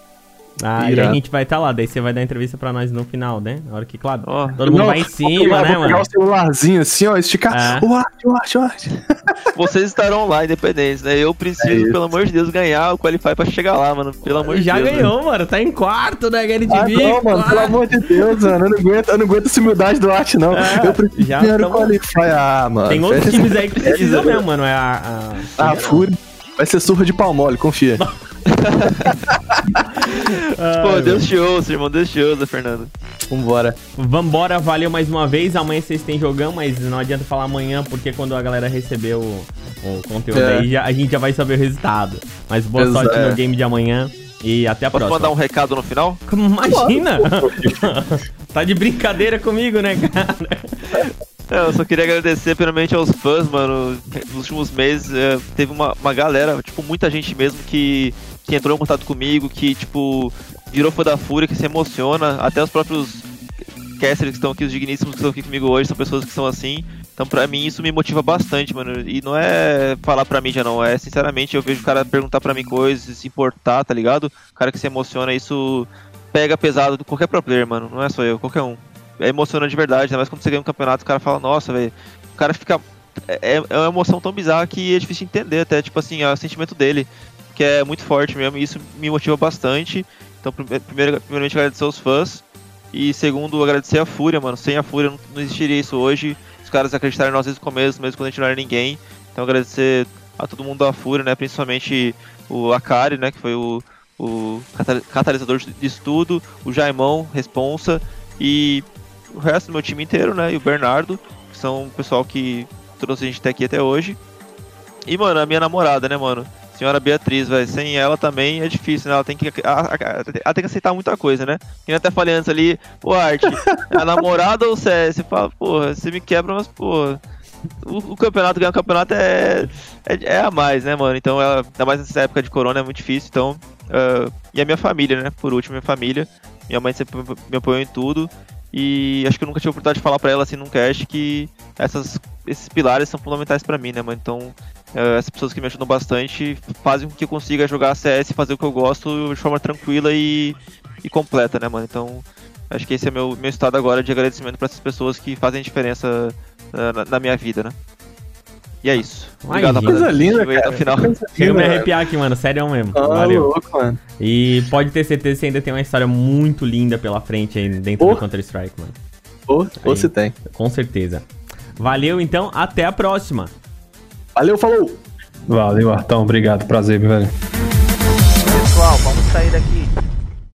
Ah, e a gente vai estar lá. Daí você vai dar entrevista pra nós no final, né? Na hora que, claro, Ó, todo mundo Não, vai em cima, pegar- né, vou pegar mano? o celularzinho assim, ó, esticar. É. O arte, o arte, o arte. vocês estarão lá, independentes, né? Eu preciso, É pelo amor de Deus, ganhar o Qualify pra chegar lá, mano. Pelo amor de Já Deus. né? ganhou, mano. Tá em quarto da LTV. Ah, não, mano, pelo amor de Deus, mano. Eu não aguento, eu não aguento essa humildade do arte, não. É, eu preciso já ganhar o Qualify. Ah, mano. Tem outros times aí que precisam mesmo, mano. É a. a... Ah, Fúria. Vai ser surra de pau mole, confia. Pô, Deus te ouça, irmão. Deus te ouça, Fernando. Vambora. Vambora, valeu mais uma vez. Amanhã vocês têm jogão, mas não adianta falar amanhã, porque quando a galera receber o, o conteúdo É. aí, já- a gente já vai saber o resultado. Mas boa Exato. sorte no game de amanhã e até a Posso próxima. mandar um recado no final? Imagina! tá de brincadeira comigo, né, cara? É, eu só queria agradecer primeiramente aos fãs, mano. Nos últimos meses é, teve uma, uma galera, tipo, muita gente mesmo que, que entrou em contato comigo, que, tipo, virou fã da Fúria, que se emociona. Até os próprios casters que estão aqui, os digníssimos que estão aqui comigo hoje, são pessoas que são assim. Então, pra mim, isso me motiva bastante, mano. E não é falar pra mídia, não. É, sinceramente, eu vejo o cara perguntar pra mim coisas, se importar, tá ligado? O cara que se emociona, isso pega pesado de qualquer pro player, mano. Não é só eu, qualquer um é emocionante de verdade, ainda mais quando você ganha um campeonato, o cara fala, nossa, velho, o cara fica. É, é uma emoção tão bizarra que é difícil de entender, até, tipo assim, é o sentimento dele, que é muito forte mesmo, e isso me motiva bastante. Então, prime- primeiro, primeiramente, agradecer aos fãs, e segundo, agradecer a Fúria, mano. Sem a Fúria não, existiria isso hoje. Os caras acreditaram em nós desde o começo, mesmo quando a gente não era ninguém. Então, agradecer a todo mundo da Fúria, né, principalmente o Akari, né, que foi o, o cata- catalisador disso tudo, o Jaimão, responsa, e o resto do meu time inteiro, né? E o Bernardo, que são o pessoal que trouxe a gente até aqui até hoje. E, mano, a minha namorada, né, mano? Senhora Beatriz, velho. Sem ela também é difícil, né? Ela tem que, a, a, ela tem que aceitar muita coisa, né? E até falei antes ali, pô, Arte, a namorada ou o CS? Você fala, porra, você me quebra, mas, porra. O, o campeonato, ganhar o campeonato é, é, é, a mais, né, mano? Então, ela, ainda mais nessa época de corona, é muito difícil. Então, uh, e a minha família, né? Por último, minha família. Minha mãe sempre me apoiou em tudo. E acho que eu nunca tive a oportunidade de falar para ela assim num cast que essas, esses pilares são fundamentais para mim, né, mano? Então, uh, essas pessoas que me ajudam bastante fazem com que eu consiga jogar CS, fazer o que eu gosto de forma tranquila e, e completa, né, mano? Então, acho que esse é meu, meu estado agora de agradecimento para essas pessoas que fazem diferença uh, na, na minha vida, né? E é isso. Obrigado, Imagina. Coisa linda, cara. No final. Chega me arrepiar aqui, mano. Sério mesmo. Ah, Valeu. Louco, mano. E pode ter certeza que você ainda tem uma história muito linda pela frente aí dentro oh. do Counter-Strike, mano. Ou oh, você tem. Com certeza. Valeu, então. Até a próxima. Valeu, falou. Valeu, Artão. Obrigado. Prazer, velho. Pessoal, vamos sair daqui.